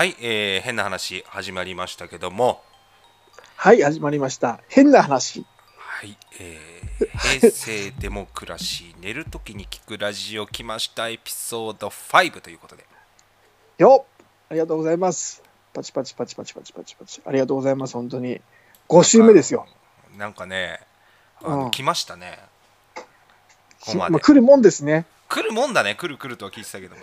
はい、えー変な話始まりましたけども、はい、始まりました。変な話。はい、えー平成デモクラシー寝るときに聞くラジオ来ましたエピソード5ということで、よっありがとうございます。パチパチパチパチパチパチパチ。ありがとうございます、本当に。5週目ですよ。なんかね、あのうん来ましたね。ここまでまあ、来るもんですね。来るもんだね、来る来るとは聞いてたけども。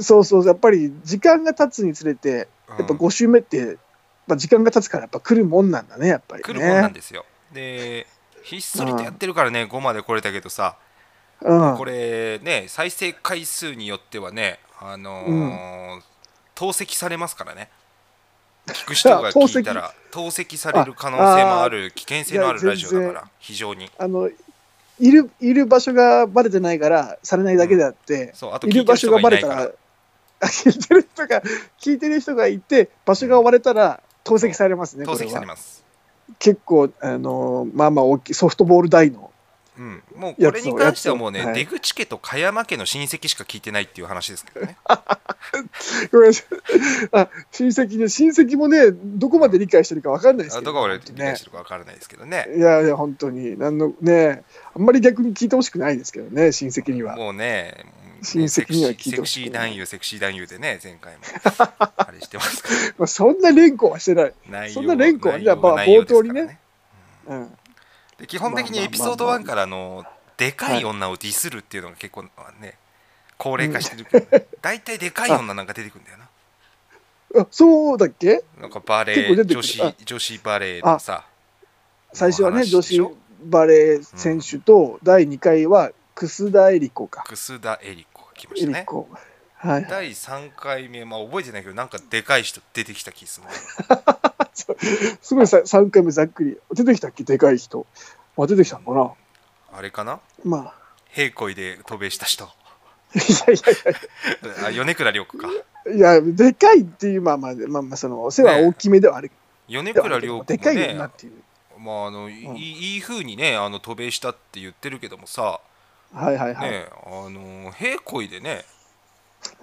そうそう、やっぱり時間が経つにつれて、うん。やっぱ5週目って、まあ、時間が経つからやっぱ来るもんなんだね、やっぱり、ね。来るもんなんですよ。で、ひっそりとやってるからね、5まで来れたけどさ、うん、これね、再生回数によってはね、あのー透析されますからね。聞く人が聞いたら 透析。される可能性もある危険性のあるラジオだから非常に。あのいるいる場所がバレてないからされないだけであって、そうあといる場所がバレたら聞いてる人が聞いてる人がいて場所が割れたら透析されますねされます、結構あのまあまあ大きいソフトボール大のうん、もうこれに関してはもうね、はい。出口家と茅山家の親戚しか聞いてないっていう話ですけどね。ごめんなさい。あ親戚ね親戚もねどこまで理解してるかわかんないですけど。あどこまで理解してるか分からないですけどね。いやいや本当に。なんのねあんまり逆に聞いてほしくないですけどね親戚には。もうね親戚には聞いてセクシー男優セクシー男優でね前回も。あれしてますかまあ、そんな連呼はしてない、ら内容そんな連呼は内容じゃあまあ冒頭にね。うん、で基本的にエピソード1からのでかい女をディスるっていうのが結構ね高齢化してる。けどね大体でかい女なんか出てくるんだよな。あそうだっけ？なんかバレー女子女子バレーのさ最初はね話女子バレー選手と、第2回は楠田絵理子か。楠田絵理子が来ま絵したね。はいはい。第3回目まあ覚えてないけどなんかでかい人出てきた気する。ねすごいさ3回目ざっくり。出てきたっけ？でかい人。あ出てきたのかな。あれかな？まあ。平恋で渡米した人。いやいやいあ米倉涼子か。やいやでかいっていうまあまあまあまあその背は大きめではある。米けど、倉涼子もでかいよなねっていう。まああのいうん。いいい風にねあの渡米したって言ってるけどもさはいはいはい、ねあの平恋でね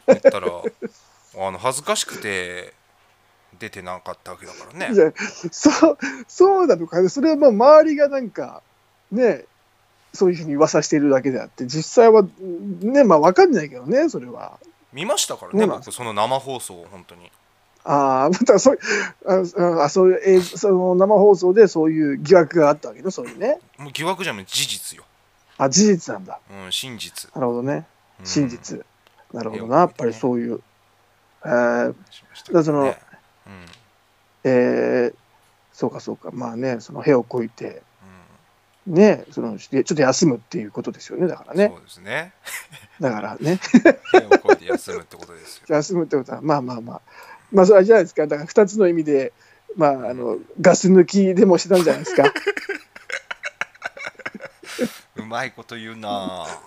言ったら あの恥ずかしくて出てなかったわけだからね。いやそうそうなのかね。それはまあ周りがなんかねそういうふうに噂しているだけであって実際はねまあ分かんないけどねそれは。見ましたからね僕その生放送を本当に。ああまたそうああそういう映像その生放送でそういう疑惑があったわけねそういうね。もう疑惑じゃない事実よ、あ事実なんだ。うん、真実、なるほどね。うん。真実、なるほどな。やっぱりそういう。えー、しましたけどね。だそのうん。えーそうかそうか。まあねその部をこいてうん。ねそのちょっと休むっていうことですよね。だからね。そうですね。だからね。手をこいて休むってことですよ。休むってことはまあまあまあ。まあそれはじゃないですか。だから2つの意味でまああのガス抜きでもしてたんじゃないですか。うまいこと言うな。あ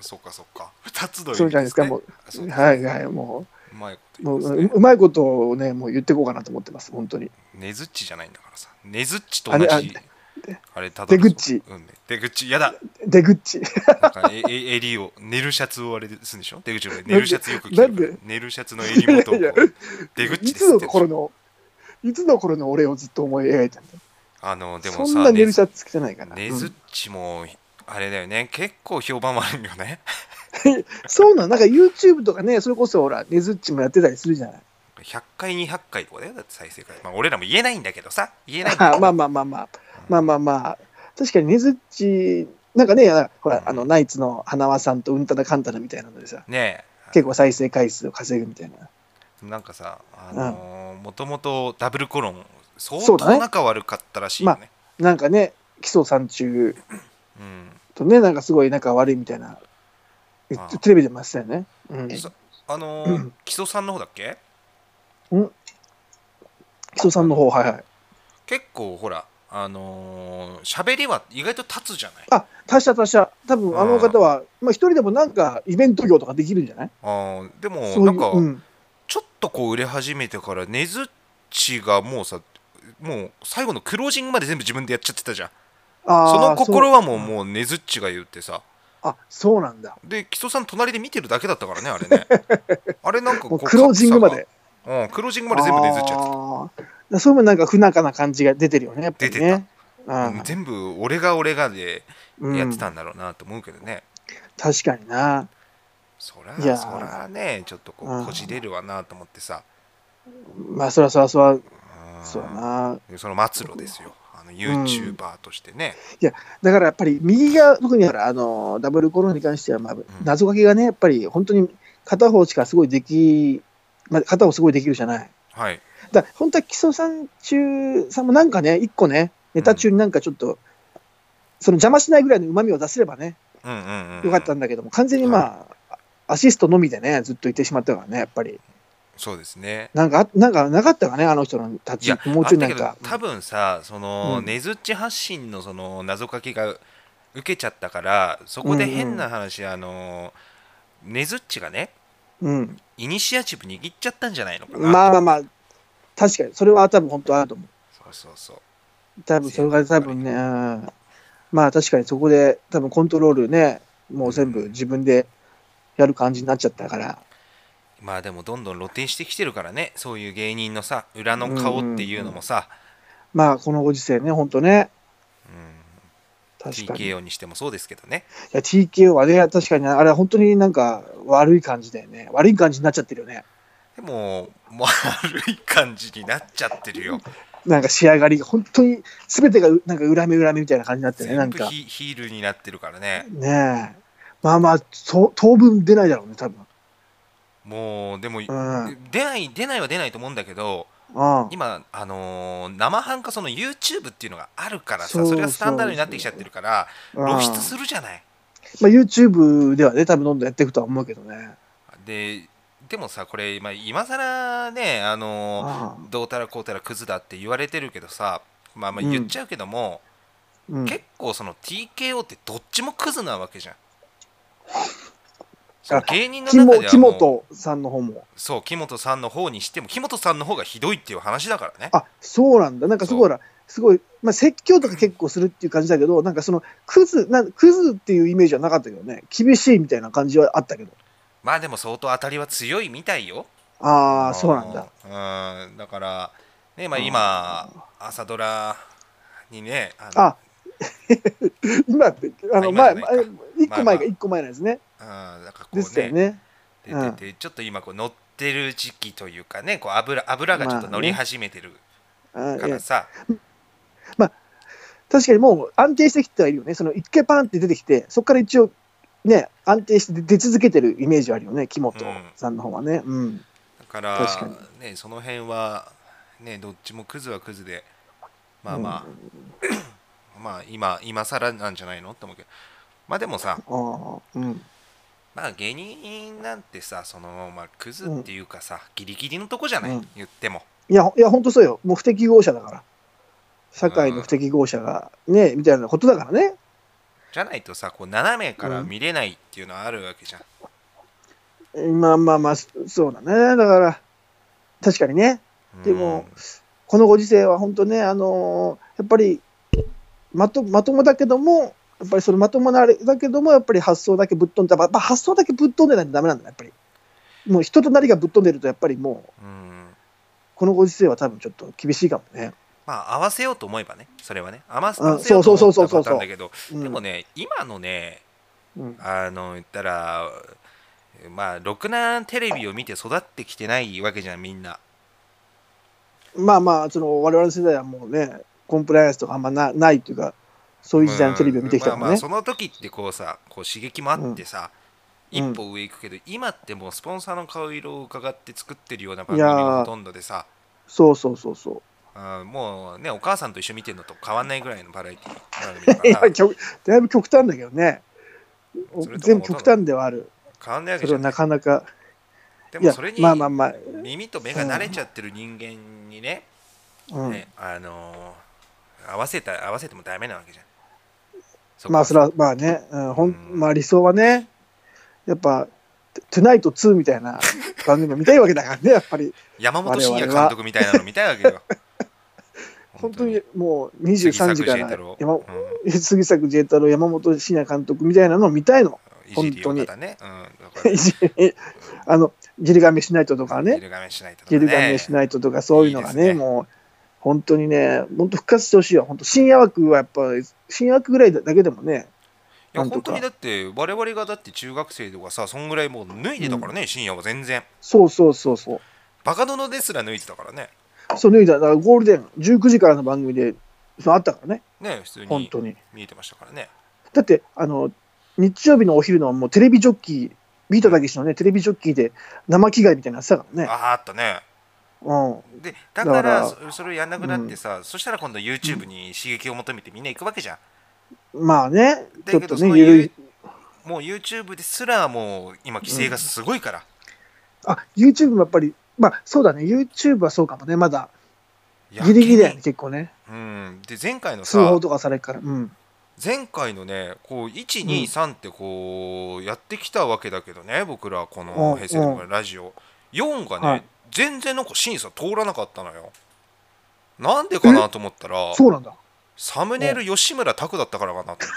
そっかそっか。二つの意味そうじゃないですかもう。はいはいもう。まいことう。もう言うんですねうまいことをねもう言っていこうかなと思ってます本当に。ねずっちじゃないんだからさ。ねずっちと同じ。ああれあれた出口。うん。ね、出口。やだ。出口。なんかええ襟を寝るシャツをあれでするんでしょ？出口の寝るシャツよく着なんで？る寝るシャツの襟元をこういやいや出口いつのですって頃のいつの頃の俺をずっと思い描いたんだあのでもそさんな寝るシャツ着てないかな、ねずっちもあれだよね。結構評判悪いよね。う んそうなのなんか YouTube とかねそれこそほらねずっちもやってたりするじゃない。100回200回とかだよ。だって再生回まあ俺らも言えないんだけどさ。言えない まあまあまあまあ。まあまあまあ。確かにねずっちなんかねほらあのナイツの花輪さんとうんたらかんたらみたいなのでさ。ねえ。結構再生回数を稼ぐみたいな。なんかさあのもともとダブルコロン相当仲悪かったらしいよね。なんかね基礎山中うんとねなん。かすごい仲悪いみたいなあテレビでもやってたよね、うん、あのーうん。木曽さん。の方だっけ基礎さん。の方はいはい結構ほらあのー喋りは意外と立つじゃないあ達者達者多分あの方はまあ一人でもなん。かイベント業とかできるん。じゃないあでもなん。か、う、ん、ちょっとこう売れ始めてからねずっちがもうさもう最後のクロージングまで全部自分でやっちゃってたじゃん。その心はもうもうねずっちが言ってさ。あそうなんだ。で木曽さん隣で見てるだけだったからねあれね。あれなんかこうクロージングまで。うん、クロージングまで全部ねずっちゃってそういうのなんか不仲な感じが出てるよね、やっぱりね。た、うん。うん全部俺が俺がでうん。やってたんだろうなと思うけどね、確かにな。そらそらねちょっとこうん。うこじれるわなと思ってさ、まあ、そらそらそら、うん。そうやな。その末路ですよあの YouTuber としてね、だからやっぱり右が特にあのダブルコロナに関しては、まあ、謎かけがね、やっぱり本当に片方しかすごいでき、まあ、片方すごいできるじゃない。はい。だから本当は木曽さん中さんもなんかね、一個ね、ネタ中になんかちょっと、その邪魔しないぐらいのうまみを出せればね、うんうんうんうん。よかったんだけども、完全にまあ、アシストのみでね、ずっといてしまったからね、やっぱり。そうですね。なんか、あなんかなかったかね、あの人の立ちもうちょいなんか。多分さその、うん。ねずっち発信のその謎かけが受けちゃったからそこで変な話、あのねずっちがねうん。イニシアチブ握っちゃったんじゃないのかな、まあまあまあ、確かに、それは多分本当あると思う。そうそうそう。多分それが多分ね、うん。まあ確かにそこで多分コントロールね、もう全部自分でやる感じになっちゃったから。まあでもどんどん露呈してきてるからねそういう芸人のさ裏の顔っていうのもさ、まあこのご時世ね、本当ね、うん確かに。い TKO にしてもそうですけどねや TKO はね、確かにあれは本当になんか悪い感じだよね。悪い感じになっちゃってるよね。でも悪い感じになっちゃってるよなんか仕上がりが本当に全てがうなんか恨み恨みみたいな感じになってね、なんか。ヒヒールになってるからねねえ。まあまあ、そう当分出ないだろうね、多分。もうでも、うん。出ない出ないは出ないと思うんだけどうん。今あのー生半可その YouTube っていうのがあるからさそれがスタンダードになってきちゃってるからうん。露出するじゃない？まあ、YouTube ではね、多分どんどんやっていくとは思うけどね。ででもさこれ、まあ、今更ねあのーどうたらこうたらクズだって言われてるけどさまあまあうん。言っちゃうけども、うん、結構その TKO ってどっちもクズなわけじゃん芸人の中ではもう本さんの方も。そう木本さんの方にしても木本さんの方がひどいっていう話だからねあそうなんだ。なんかすごいすごい、まあ、説教とか結構するっていう感じだけど、なんかその、クズ、なんクズっていうイメージはなかったけどね、厳しいみたいな感じはあったけど。まあでも相当当たりは強いみたいよああ、そうなんだ。うんだからねまあ今朝ドラにねあ 今って、あの、前、一個前が一個前なんですね。うんなんかこうねよね。出ててちょっと今こう乗ってる時期というかねこう油油がちょっと乗り始めてるからさ、確かにもう安定してきてはいるよね。その一回パンって出てきて、そこから一応、ね、安定して出続けてるイメージあるよね、木本さんの方はね。うん。だから確かねその辺はねどっちもクズはクズでまあまあ、まあ今今更なんじゃないのって思うけどまあでもさああ、うん。まあ芸人なんてさそのまあクズっていうかさ、ギリギリのとこじゃない、うん言ってもいや、いや、本当そうよ。もう不適合者だから。社会の不適合者が、ね、みたいなことだからね。じゃないとさこう斜めから見れないっていうのはあるわけじゃん、まあまあまあ、そそうだね。だから、確かにね。でもうんこのご時世は本当ね、あのーやっぱりまとまともだけども、やっぱりそのまともなあれだけども、やっぱり発想だけぶっ飛んで、やっぱ発想だけぶっ飛んでないとダメなんだ、やっぱり。もう人となりがぶっ飛んでると、やっぱりもう、うんこのご時世は多分ちょっと厳しいかもね。まあ合わせようと思えばねそれはね合わせようと思ったパターンだけどうんでもね今のねうんあの言ったらまあろくなテレビを見て育ってきてないわけじゃんみんなまあまあ、その我々の世代はもうね、コンプライアンスとかあんまなないっていうか、そういう時代のテレビを見てきたねまあまあ。その時ってこうさこう刺激もあってさ、うん一歩上行くけど、今ってもうスポンサーの顔色を伺って作ってるような番組がほとんどでさそうそうそうそう。あーもうねお母さんと一緒に見てるのと変わんないぐらいのバラエティ番組だ いぶ極端だけどね。全部極端ではある。変わんないわけじゃそれはなかなか。でもそれにまあまあまあ。耳と目が慣れちゃってる人間にね,、うんねあのー合わせた合わせてもダメなわけじゃんこまあそれはまあね、うん、ほんうん。まあ理想はね、やっぱ、トゥナイト2みたいな番組を見たいわけだからね、やっぱり。山本慎也監督みたいなの見たいわけよ。本当にもう23時から山うん。杉作 J 太郎、山本慎也監督みたいなのを見たいの。本当に。方ね、うん、あの、ギルガメシナイトとかね、ギルガメしないと、ね、ギルガメシナイトとかそういうのがね、ね。もう、本当にね、本当復活してほしいわ。本当深夜枠はやっぱ、深夜枠ぐらいだけでもね、いや本当にだって我々がだって中学生とかさそんぐらいもう脱いでたからね、深夜は全然そうそうそうそう。バカ殿ですら脱いでたからねそう、脱いだ、だからゴールデン、19時からの番組で、そうあったからね、ね普通に本当に。見えてましたからねだって、あの、日曜日のお昼のもうテレビジョッキー、ビートたけしのね、テレビジョッキーで生着替えみたいなのやってたからね。あああったねうん。でだからだからそそれをやんなくなってさ、そしたら今度 YouTube に刺激を求めてみんな行くわけじゃん。まあね、だけどそのゆるい。もう YouTube ですらもう今規制がすごいから、あ、YouTube もやっぱり、まあそうだね、YouTube はそうかもね、まだ。ギリギリだよね、結構ね。うん。で前回の通さ報とかされるから。うん。前回のねこう123ってこうやってきたわけだけどね僕らこのうん。平成のラジオ。4がね、はい全然なんか審査通らなかったのよ。なんでかなと思ったらそうなんだ。サムネイル吉村拓だったからかなと思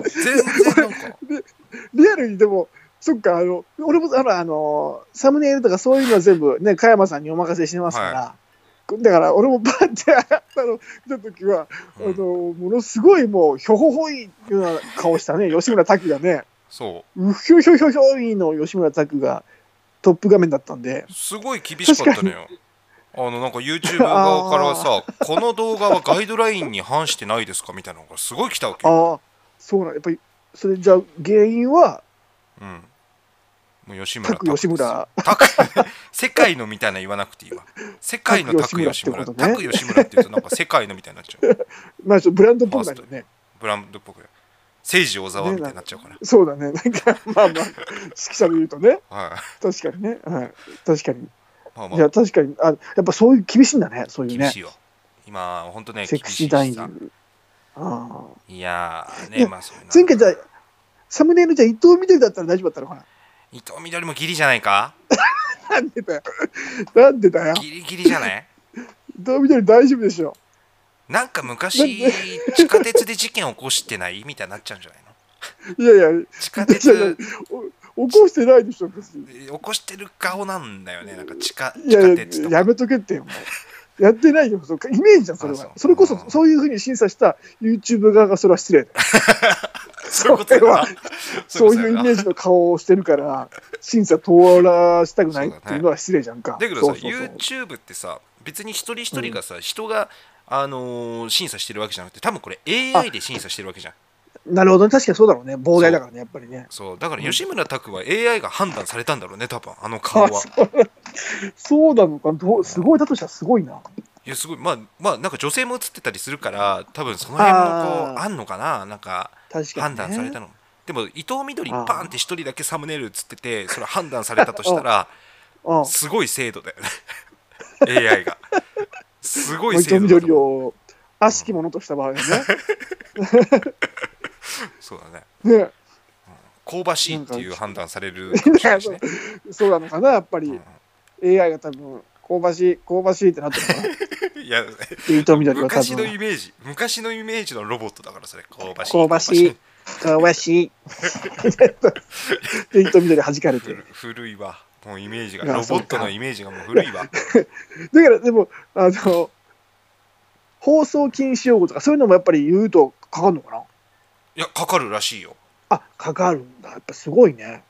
って。全然なんか。リアルにでも、そっか、あの、俺も、あの、あの、サムネイルとかそういうのは全部ね、加山さんにお任せしてますから、だから俺もバッて、あの、見たときは、うん。あの、ものすごいもう、ひょほほいような顔したね、吉村拓がね、そう。ひょひょひょひょいの吉村拓がトップ画面だったんで、すごい厳しかったのよあのなんか YouTube 側からさ この動画はガイドラインに反してないですかみたいなのがすごい来たわけよ、ああ、そうなんやっぱり、それじゃあ原因は、うん、もう吉村拓吉村、タク世界のみたいな言わなくていいわ。世界のタク吉村タク吉村。ってことね。吉村って言うとなんか世界のみたいになっちゃう。まあちょっとブランドっぽくなるよね。ブランドっぽく政治小沢みたいになっちゃうから、そうだね。なんか、まあまあ、指揮者で言うとね、はい確かにね。はい。確かに。まあまいや、確かに、あ、やっぱそういう厳しいんだね、そういうねあ厳し。いよ今本当ねセクシー男優しさ。ああ。いやーいやねまあそう前回じゃあ、サムネイルじゃあ伊藤みどりだったら大丈夫だったのかな？伊藤みどりもギリじゃないか？なんでだよ。なんでだよ。ギリギリじゃない？伊藤みどり大丈夫でしょ。なんか昔地下鉄で事件起こしてない？みたいになっちゃうんじゃないの？いやいや、地下鉄。お起こしてないでしょ、別に。起こしてる顔なんだよね。なんか地下地下鉄とか。やめとけってよ、もう。やってないよ、そイメージじゃん、それは。それこそう、んそういうふうに審査した YouTube 側がそれは失礼だよ。そういうことやな。そういうイメージジの顔をしてるから、審査通らしたくないっていうのは失礼じゃんか。だけどさそうそうそう。YouTube ってさ別に一人一人がさ、人があのー審査してるわけじゃなくて多分これ AI で審査してるわけじゃん。なるほどね、確かにそうだろうね。膨大だからね、やっぱりね。そう。だから吉村拓は AI が判断されたんだろうね多分あの顔あはそうなのか。どう、すごい、だとしたらすごいな。いやすごい。まあまあなんか女性も映ってたりするから多分その辺もこうあんのかな？なんか。判断されたの。でも伊藤みどりパーンって一人だけサムネイル映っててそれ判断されたとしたら うん。すごい精度だよね。AI がすごい精度だと緑思うを悪しきものとした場合ね。そうだねね。香ばしいっていう判断されるかもしれないしね、そうなのかな、やっぱり。うん AI が多分、香ばしい、香ばしいってなってるのかな。いや昔の分。イメージ昔のイメージのロボットだからそれ香ばしい香ばしい香ばしい。で、伊藤緑弾かれてる。古古いわもうイメージがロボットのイメージがもう古いわ だから、でも、あの、放送禁止用語とか、そういうのもやっぱり言うとかかるのかな？いやかかるらしいよあ、かかるんだ。やっぱすごいね。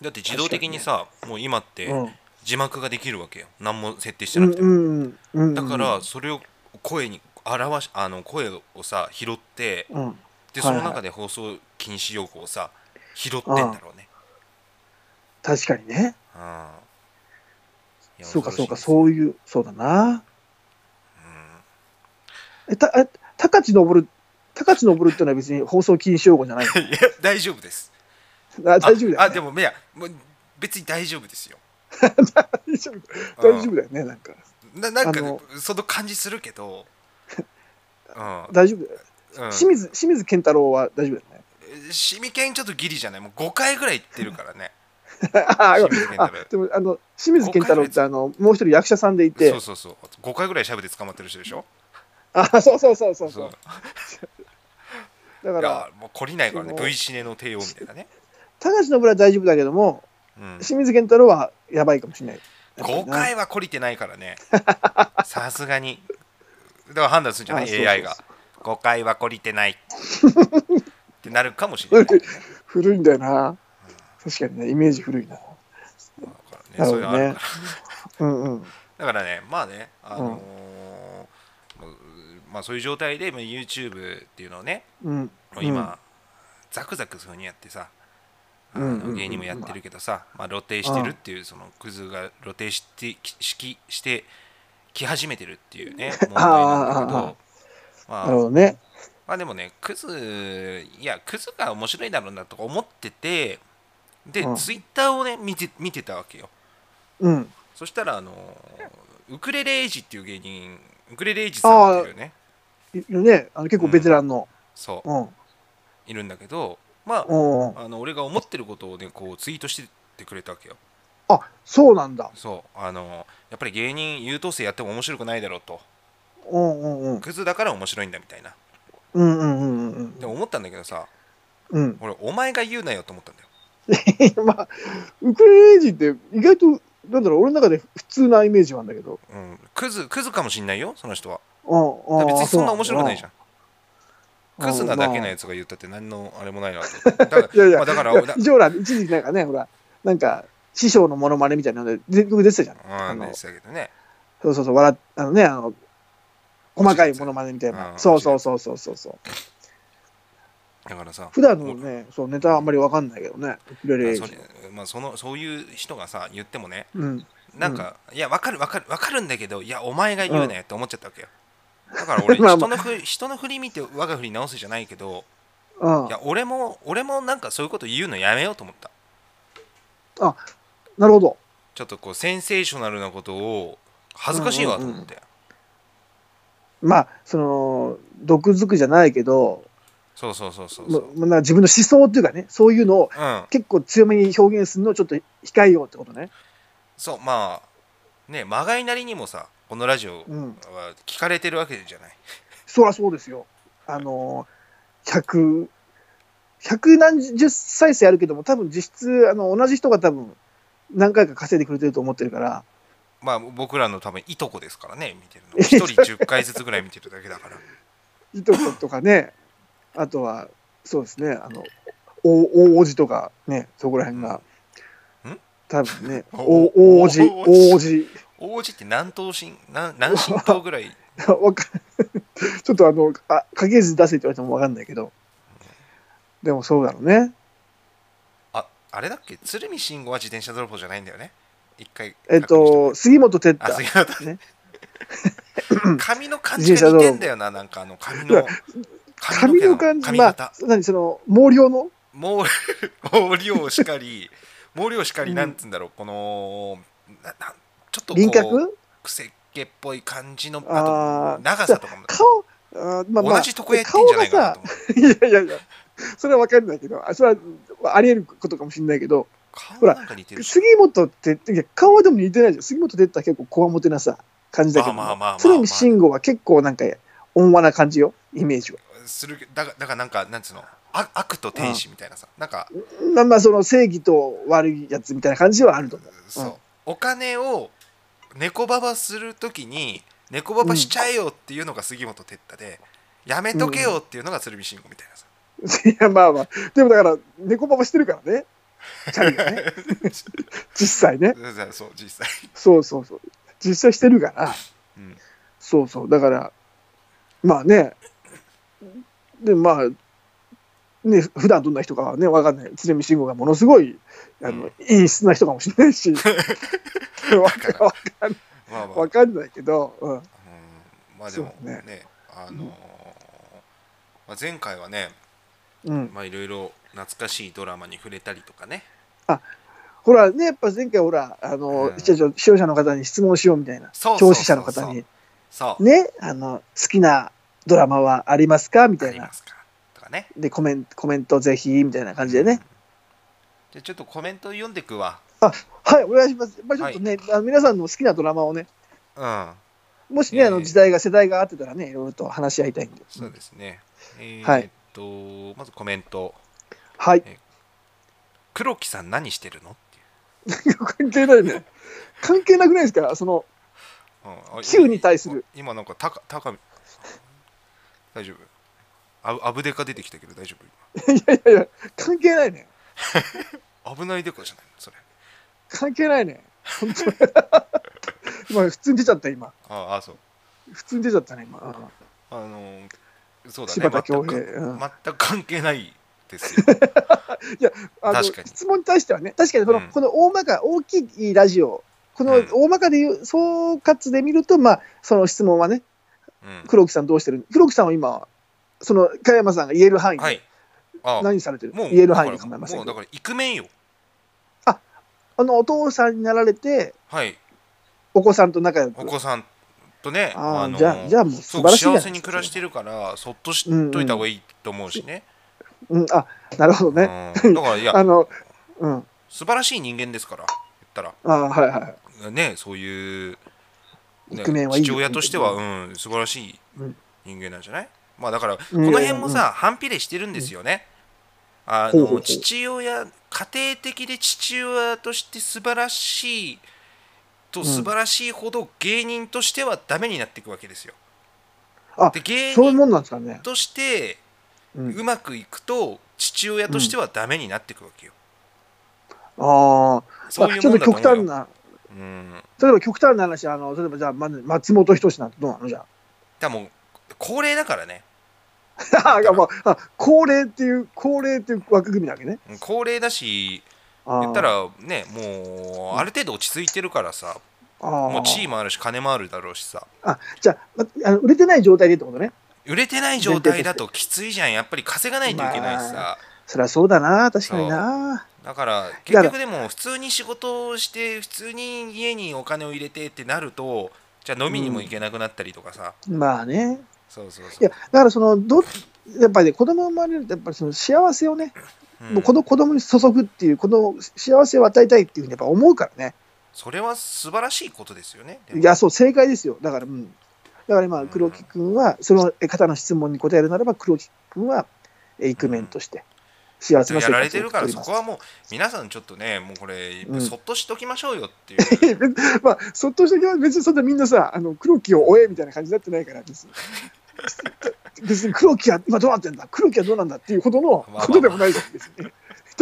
だって自動的にさもう今ってうん。字幕ができるわけよ何も設定してうんなくても、うんうん。だからそれを声に表しあの声をさ拾ってうん。でその中で放送禁止用語をさ拾ってんだろうね確かにね。そうかそうか、そういう、そうだな。うんえ、た、え、高知登る、高知登るってのは別に放送禁止用語じゃないの？いや大丈夫ですあ大丈夫だよ、ね。ああでもいやもう別に大丈夫ですよ大丈夫大丈夫だよね、なんか。ななんかあのその感じするけど、うん大丈夫だよ。うん清水、清水健太郎は大丈夫だよね。シミケンちょっとギリじゃない？もう5回ぐらい言ってるからねあでも、あの、清水健太郎って、あの、もう一人役者さんでいて。そう、そうそう。5回ぐらいしゃべって捕まってる人でしょ？あ、そうそうそうそうそそう。う。だかいら、やもう懲りないからね。V シネの帝王みたいなね。高橋のぶら大丈夫だけども、うん、清水健太郎はやばいかもしれない。やっぱり5な回は懲りてないからね。さすがに。だから判断するんじゃない？AI が。5回は懲りてない。ってなるかもしれない、ね、古いんだよな。確かにね、イメージ古いな。だからねそういううんうん。だからねまあねあのーまあまあそういう状態でまあ YouTube っていうのをねうん。今、ザクザクそういうふうにやってさあのうんうんうん芸人もやってるけどさ、まあ、露呈してるっていうそのクズが露呈してきししてき始めてるっていうね 問題なんだけああああどまなるほどね。まあでもねクズいやクズが面白いだろうなとか思っててで、うんツイッターをね見て見てたわけようん。そしたらあのウクレレエイジっていう芸人ウクレレエイジさんっていうねいるね。あの結構ベテランの。そううん。いるんだけどまあうんうん。あの俺が思ってることをねこうツイートしてくれたわけよあ、そうなんだ。そうあのやっぱり芸人優等生やっても面白くないだろうとうんうんうん。クズだから面白いんだみたいなうんうんうんうんでも思ったんだけどさうん。俺お前が言うなよと思ったんだようん。まあ、ウクレレ人って意外と、なんだろう、俺の中で普通なイメージなんだけど。うん、クズクズかもしんないよその人はうん。別にそんな面白くないじゃんうんクズなだけのやつが言ったって何のあれもないなと だからいやいや、まあだから一時期なんかね、ほら、なんか、師匠のモノマネみたいなので、全国出てたじゃん。あのねそうそうそう、笑っあのね、あの、細かいモノマネみたいな。うんそうそうそうそうそうそう。だからさ普段のね、そう、ネタはあんまりわかんないけどね、それまあ、そのそういう人がさ言ってもねうん。なんか、いやわかるわかるわかるんだけどいやお前が言うねって思っちゃったわけよ。だから俺 まあまあ。人のふ人の振り見て我が振り直すじゃないけどうん。い。や俺も俺もなんかそういうこと言うのやめようと思った。なるほど。ちょっとこうセンセーショナルなことを恥ずかしいわと思って、まあ、その、毒づくじゃないけど、そうそうそうそうもそう。うなんか自分の思想っていうかね、そういうのをうん。結構強めに表現するのをちょっと控えようってことね。そうまあねまがいなりにもさこのラジオうん。は聞かれてるわけじゃない。そりゃそうですよ。あの、100、100何十再生あるけども、多分実質、あの、同じ人が多分、何回か稼いでくれてると思ってるから、まあ僕らの多分いとこですからね見てるの。一人10回ずつぐらい見てるだけだから。いとことかね、あとは、そうですね、あの、大大王子とかね、そこら辺がん、多分ね、大王子、大大王子、王子って何頭身？何何身頭ぐらい？わかちょっとあの、あ家系図出せって言われてもわかんないけど、でもそうだろうね。ああれだっけ？鶴見慎吾は自転車泥棒じゃないんだよね？一回えっと、杉本哲あ太。杉本。ね。髪の感じが似てんだよななんかあの髪の髪の感じ、まあ、何その、毛量の？毛量しかり毛量しかり うんなんつうんだろう。このななちょっとこ輪う郭？癖っ気っぽい感じのあと長さとかも。顔、あーまあまあ、同じとこやってんじゃないか いやいやいや、それはわかんないけど、あそれはあり得ることかもしれないけど、顔なんか似てる。し杉本って、いや顔はでも似てないじゃん。杉本哲太は結構こわもてなさ、感じだけど。まあまあまあまあまあ、鶴見慎吾は結構なんか、温和な感じよ、イメージは。するけだからだからなんかなんつうの？あ悪と天使みたいなさなんかまあまあ、その正義と悪いやつみたいな感じはあると思う。そう、うんお金を猫ババするときに猫ババしちゃえよっていうのが杉本哲太で、やめとけよっていうのが鶴見慎吾みたいなさ、いや、まあまあ、でもだから、猫ババしてるからね。チャリがね。実際ね。そう実際、そうそうそう。実際してるから、うん、そうそう。だから、まあね、で、まあ、ね、普段どんな人かはね、わかんない。鶴見慎吾がものすごい、あの、いい質な人かもしれないし、わ かわかんまあまあ、わかんないけど、うん。うん、まあでもねね。あのーまあ、前回はねうん。まあいろいろ懐かしいドラマに触れたりとかね。ほらね、やっぱ前回ほら、あの、うん。視聴者視聴者の方に質問しようみたいな、聴取者の方に、そう、ね、あの、好きなドラマはありますか？みたいな。とかねで、コメント、コメントぜひ、みたいな感じでね。じゃあちょっとコメント読んでくわはい、お願いします。やっぱりちょっとね、あの皆さんの好きなドラマをね、うんもしね、えーあの時代が、世代が合ってたらね、いろいろと話し合いたいんで。そうですね。えーはいえっと、まずコメント。はい。黒木さん何してるの？関係ないね。関係なくないですか？その、うんあ Q に対する今なんか高高大丈夫？あアブデカ出てきたけど大丈夫？いやいやいや、関係ないね。今危ないデカじゃないの？それ。関係ないね。本当に。今、普通に出ちゃった、今。ああそう。普通に出ちゃったね、今。うんあのーそうだね。柴田恭平全くうん。全く関係ないですよ。あの確かに。質問に対してはね、確かにこの,、うん。この大まか、大きいラジオ、このうん。大まかでいう、総括で見ると、まあ、その質問はね、うん黒木さんどうしてる？黒木さんは今、その加山さんが言える範囲ではい。あ何されてる、もう言える範囲で構いませんもうだからイクメンよ。あのお父さんになられて、はい。お子さんと仲良く。お子さんとねあーのーじゃあじゃあもう素晴らしい幸せに暮らしてるからそっとしといた方がいいと思うしね、うん、あなるほどうん。ね。だからいや あの、うん、素晴らしい人間ですから言ったら。あはいはい。ねそういう、ね父親としては、ううん、素晴らしいうん人間なんじゃない？まあだからこうんの辺もさ、反比例してるんですよね。あの父親家庭的で父親として素晴らしいとん素晴らしいほど芸人としてはダメになっていくわけですよ。あで芸人そういうもんなんですかね。としてうん、うまくいくと父親としてはダメになっていくわけよ。ああ、そういうちょっともんだと思うよ。うん、例えば極端な話、あの例えばじゃあ、まず松本人志なんてどうなの？じゃだからもう高齢だからね。まあ、あ高齢っていう、高齢っていう枠組みなわけね。高齢だし言った、らねもうある程度落ち着いてるからさ。あもう地位ーもあるし金もあるだろうしさ。あじゃあ、まあの売れてない状態でってことね。売れてない状態だときついじゃん。やっぱり稼がないといけないしさ、そりゃそうだな、確かにな。だから結局でも普通に仕事をして普通に家にお金を入れてってなるとじゃあ飲みにも行けなくなったりとかさ、まあね。そうそうそういや、だからその、どやっぱりね、子供生まれると、やっぱりその幸せをね、うんもうこの子供に注ぐっていう、この幸せを与えたいっていうふうにやっぱ思うからね。それは素晴らしいことですよねいや、そう、正解ですよ。だから、うん。だから今、うん黒木君は、その方の質問に答えるならば、黒木君は、えイクメンとして、幸せなや生活をられてるからそこはもう皆さんちょっとねもうこれうんそっとしときましょうよっていう、まあ、そっとしてきます別にそんなみんなさ、あの黒木を追えみたいな感じになってないから、別に。別に黒木は今どうなってんだ？黒木はどうなんだっていうほどのことでもないじゃん、別に。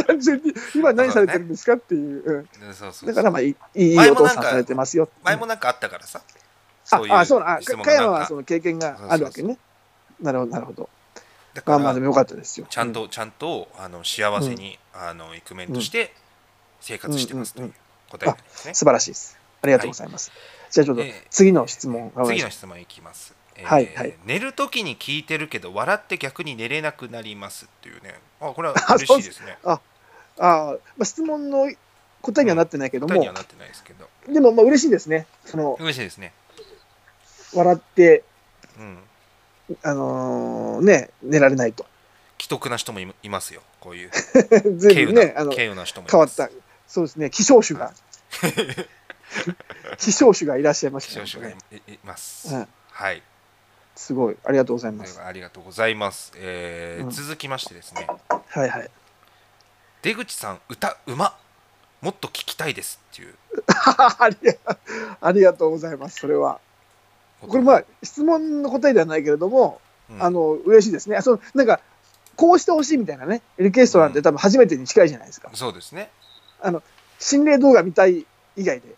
単純に今何されてるんですかっていう。だから、まあ、いいいいお父さんされてますよ。前もなんかあったからさ、あそういうあ、そうな、あ加山はその経験があるわけね。なるほど、なるほど。だからまあまあ、でもよかったですよ。ちゃんと、ちゃんとあの幸せに、あのイクメンとして生活してますという答えになりますね。素晴らしいです。ありがとうございます。じゃあちょっとえー次の質問、お願いします次の質問いきます。えーはいはい寝るときに聞いてるけど笑って逆に寝れなくなりますっていうね。あこれはあ嬉しいですね。あーまあ、質問の答えにはなってないけども答えには、なってないですけどでもまあ嬉しいですね。その嬉しいですね。笑って、うん。あのーね、寝られないと。既得な人もいいますよ。こういう 全部ね、あの変わった、そうですね、希少種が、希少種がいらっしゃいまし視た聴者がねい。います。うんはい。すごい、ありがとうございます。ありがとうございます。えーうん続きましてですね。はいはい。出口さん歌うまもっと聞きたいですっていう ありがとうございます、それは。これまあ、質問の答えではないけれども、うん。あの、嬉しいですね。そのなんか、こうしてほしいみたいなね、リクエストなんて多分初めてに近いじゃないですか。そうですね。心霊動画見たい以外で、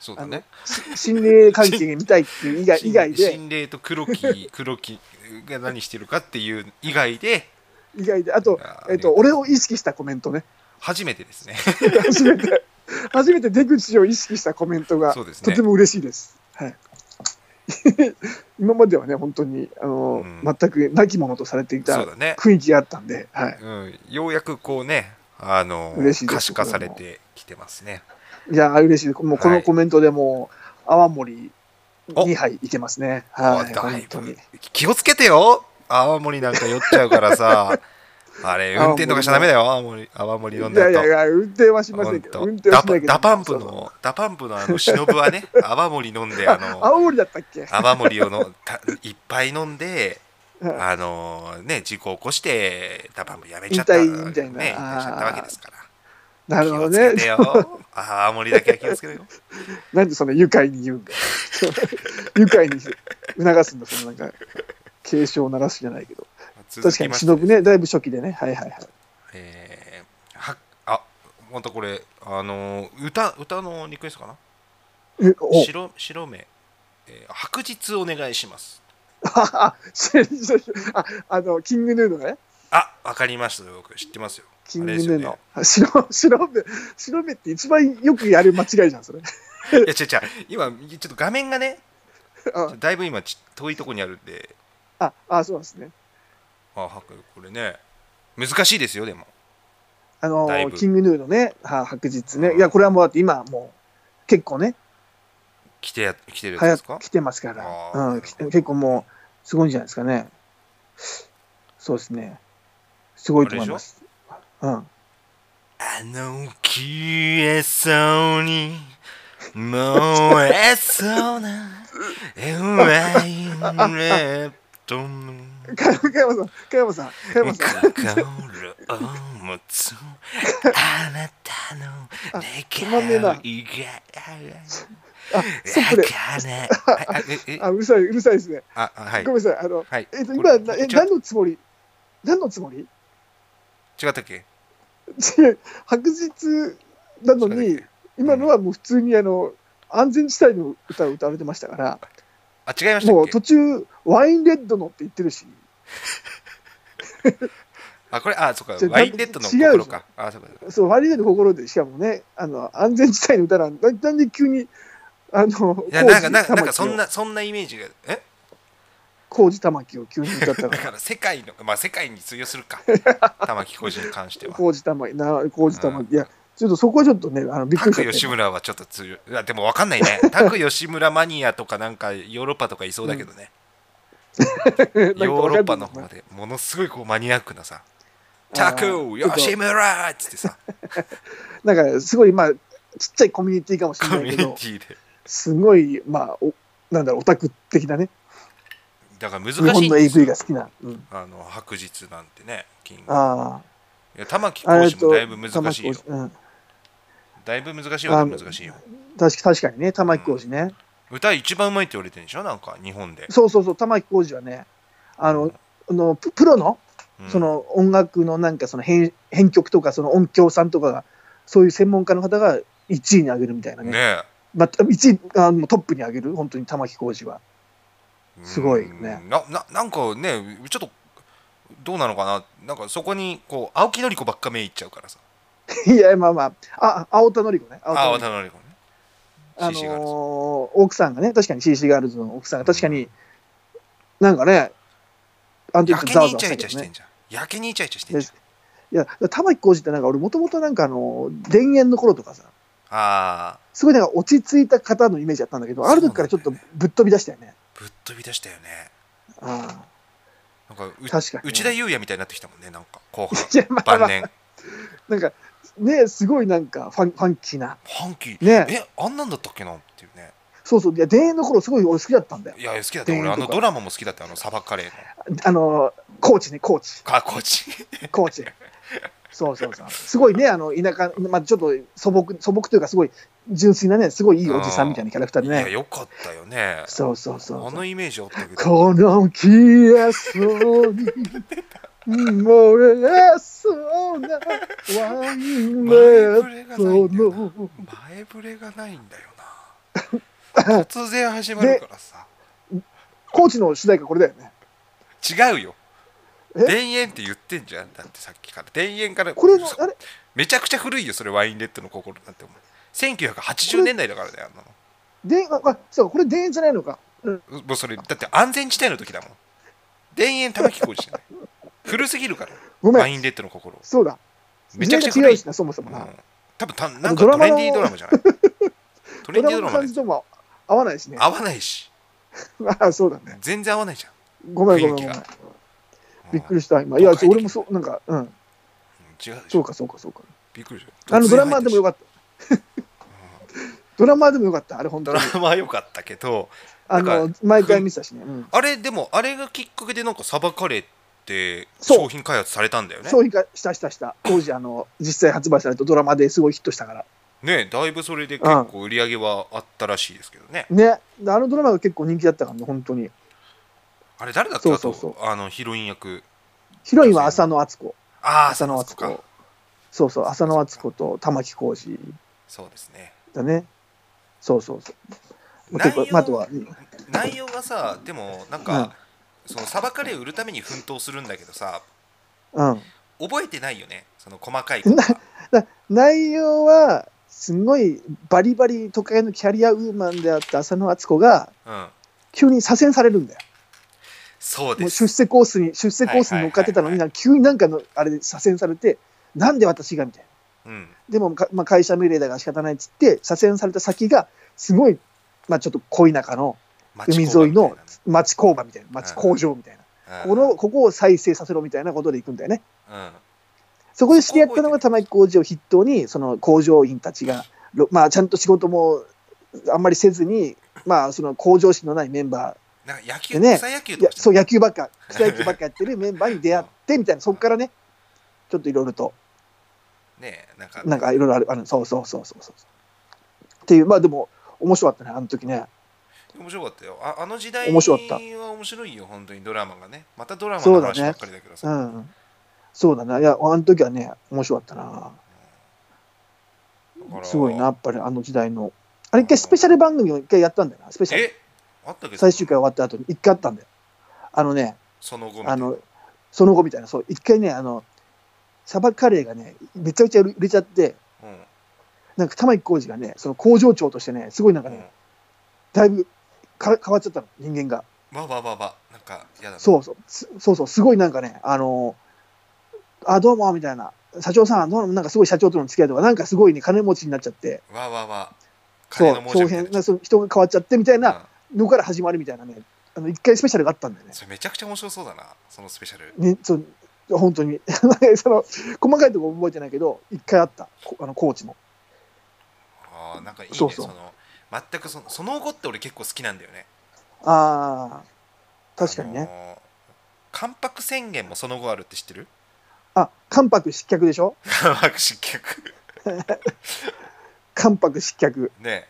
そうだね。し心霊関係見たいっていう以外 以外で、心霊と黒木 黒木が何してるかっていう以外で。以外で、あと、あーえっと、俺を意識したコメントね。初めてですね。初めて、初めて出口を意識したコメントが、そうですね。とても嬉しいです。はい。今まではね、本当に、あの、うん全く亡き者とされていた雰囲気があったんで、はい。うん、ようやくこうねあの可視化されてきてますねいや、嬉しいです。もうこはいのコメントでもう、泡盛2杯いけますね。はい。本当に。気をつけてよ青森なんか酔っちゃうからさあれ運転とかしちゃダメだよ青森泡盛飲んいだとやいやいや、運転はしませんけど、運転はダパしないけど。 DA PUMPの DA PUMPのあの忍はね 泡盛飲んであの青森だったっけ？泡盛をのたいっぱい飲んであのね事故を起こしてダパンプやめち引ゃった退みたいなねやめちゃったわけですから。なるほどね。あ青森だけは気をつけてよ なんでそんな愉快に言うんだよ。愉快に促すんだそのなんか警鐘を鳴らすじゃないけど確かにして忍ね。だいぶ初期でね。はいはいはい。えーはあまたこれあの歌歌のリクエストかな？えお。白白目、えー白日お願いします。あああのキングヌーのね。あわかりました。僕知ってますよ。キングヌーの、白白目白目って一番よくやる間違いじゃんそれ。いや違う違う。今ちょっと画面がねあ。だいぶ今ち遠いところにあるんで。ああそうなんですねあはこれね難しいですよでも。あのキングヌーのねは白日ね。うん。いやこれはもうだって今もう結構ね来てや来てるやつはやですか？来てますから。うん、き結構もうすごいんじゃないですかね。そうですね。すごいと思います。うん。あの消えそうに燃えそうなエワインレッドの加山さん加山さん加山さん心を持つあなたの止まんねえな願いがあストップであうるさいうるさいですねあはいごめんなさいあのはいえっと今え何のつもり何のつもり違ったっけ違う白日なのに今のはもう普通にあの安全地帯の歌を歌われてましたからあ違いましたもう途中ワインレッドのって言ってるし。あこれあそうかワインレッドの心か。あそうかそうワインレッドの心でしかもねあの安全地帯の歌なんだなんで急にあのいやなんかなんか工事なんかそんなそんなイメージがえ？工事玉木を急に歌った。だかから世界のまあ世界に通用するか。玉置浩二に関しては。工事玉木な工事玉うん。木いやちょっとそこはちょっとねあのびっくりした。吉村はちょっと通用いやでも分かんないね。タク吉村マニアとかなんかヨーロッパとかいそうだけどね、なん。か ヨーロッパの方でものすごいこうマニアックなさ「あータク吉村!」っつってさ。なんかすごいまあちっちゃいコミュニティかもしれコミュニないけどティで。すごいまあおなんだろうオタク的なね。だから難し日本の AV よが好きな、うん、あの白日なんてねキング。あいや玉置ああれと浩二もだいぶ難しいよだいぶ難しい難しいよ。確か確かにね。玉置浩二ね、歌一番うまいって言われてるんでしょ？なんか日本で、そうそうそう。玉置浩二はねあのあのププロのうん。その音楽のなんかその編編曲とかその音響さんとかがそういう専門家の方が1位に上げるみたいなね。ねえ。まあ、1位あのトップに上げる本当に玉置浩二は。すごいね。うん。なななんかねちょっとどうなのかな。なんかそこにこう青木のり子ばっか目いっちゃうからさ いやまあまあ。あ青田典子ね。青田あ典子。渡辺のり子ね。あの CC ガールズ。ー奥さんがね確かに CC ガールズの奥さんが確かに、なんかねあの時やけざわざわにイチャイチャしてんじゃん。やけにイチャイチャしてんじゃん。いや玉置浩二ってなんか俺もともとなんかあの田園の頃とかさああすごいなんか落ち着いた方のイメージだったんだけどある時からちょっとぶっ飛び出したよね。ぶっ飛び出したよね。あなんかう確かにね。内田裕也みたいになってきたもんねなんか後半。あいやまあまあ。晩年。なんかねすごいなんかファンファンキーな。ファンキー。ね。えあんなんだったっけな？っていうね。そうそう。いや田園の頃すごい俺好きだったんだよ。いや好きだった。俺あのドラマも好きだったあのサバカレーの。あのコーチねコーチ。かコーチ。コーチ。そうそうそう。すごいねあの田舎、まあ、ちょっと素朴素朴というかすごい純粋なねすごいいいおじさんみたいなキャラクターいやでねよかったよね。そうそうそうあのイメージあったけど。この消えそうに 燃えそうなワインレッドの。前触れがないんだよな。突然始まるからさ。コーチの主題歌これだよね。違うよ。え？田園って言ってんじゃん。だってさっきから。田園から。これのあれ？めちゃくちゃ古いよそれワインレッドの心なんて思う。1980年代だからねあんなでああそうこれ田園じゃないのか。のもうそれだって安全地帯の時だもん。田園玉置浩二じゃない古すぎるから。ごめん。ワインレッドの心。そうだ。めちゃくちゃ古いしなそもそもな、うん。多分たなんかドラマのトレンディードラマじゃない。トレンディードラマで感じとも合わないしね。合わないし。あそうだね。全然合わないじゃん。ごめんごめんごめん。びっくりした今。いや俺もそうなんかうん。うん違うそうかそうかそうか。びっくりした。あのドラマでもよかった。ドラマでもよかったあれ本当に。ドラマは良かったけどあの毎回見てたしね、うん。あれでもあれがきっかけでなんかサバカレーってそう。商品開発されたんだよね。商品化したしたした。当時あの実際発売されたドラマですごいヒットしたから。ねだいぶそれで結構売り上げはあったらしいですけどね、ね。であのドラマが結構人気だったからね本当に。あれ誰だっけそうそうそう。あとあのヒロイン役。ヒロインは浅野敦子。ああ浅野敦子。そうそう浅野敦子と玉置浩二。そうですね。だね。そうそうそう。内容結構まああとは内容がさでもなんか、そのサバカレーを売るために奮闘するんだけどさうん。覚えてないよね？その細かい内容はすごいバリバリ都会のキャリアウーマンであった浅野敦子がうん。急に左遷されるんだよ。そうです。出世コースに出世コースに乗っかってたのに急になんかのあれで左遷されてなんで私がみたいな。うん。でもか、まあ、会社命令だから仕方ないっつって左遷された先がすごい、まあ、ちょっと恋仲の海沿いの町工場みたいな。町工場みたいな、このここを再生させろみたいなことで行くんだよね。うん。そこで知り合ったのが玉置浩二を筆頭にその工場員たちが、ろまあ、ちゃんと仕事もあんまりせずに、まあ、その向上心のないメンバなんか野球、でね草野球そう野球ばっか草野球ばっかやってるメンバーに出会ってみたいな そこからねちょっといろいろと。ねなんか。なんかいろいろあるある。そうそうそうそうそう。っていうまあでも面白かったねあの時ね面白かったよ。ああの時代面白かった。は面白いよ本当にドラマがね。またドラマそうだね。の話ばっかりだけどさ。うん。そうだねいやあの時はね面白かったな。すごいなやっぱりあの時代の。あれ一回スペシャル番組を一回やったんだよなスペシャル。え？あったけ？ど最終回終わった後に一回あったんだよ。あのねその後みたいなあのその後みたいな。そう一回ねあのサバカレーがねめちゃくちゃ売れちゃってうん。なんか玉置浩二がねその工場長としてねすごいなんかね、だいぶか変わっちゃったの人間が。うんわわわわ。なんかやだなそうそう。すそうそう。すごいなんかねあのあどうもみたいな。社長さんどうもなんかすごい社長との付き合いとかなんかすごいね金持ちになっちゃって。わわわ。そう長編な。その人が変わっちゃってみたいなうん。のから始まるみたいなね。あの一回スペシャルがあったんだよね。それめちゃくちゃ面白そうだなそのスペシャル。ね、そう本当に。その細かいところ覚えてないけど一回あった。こあのコーチもあーなんかいいねそうそう。の全くそのその後って俺結構好きなんだよね。ああ確かにね、あのー関白宣言もその後あるって知ってる？あ関白失脚でしょ？関白失脚。関白失脚。ね。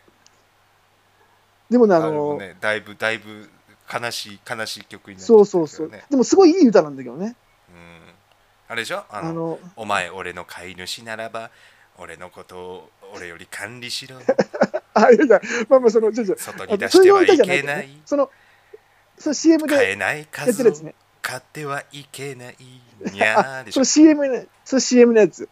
でもねあのもね。だいぶだいぶ悲しい悲しい曲になっちゃそうそうそう、でもすごいいい歌なんだけどね。うん。あれでしょ？ああののお前俺の飼い主ならば俺のことを俺より管理しろ あいやいやまあまあそのちょちょ外に出してはいけない。そのその CM で飼えないやって数をるやつね買ってはいけないにゃーでしょその CM ねその CM のやつ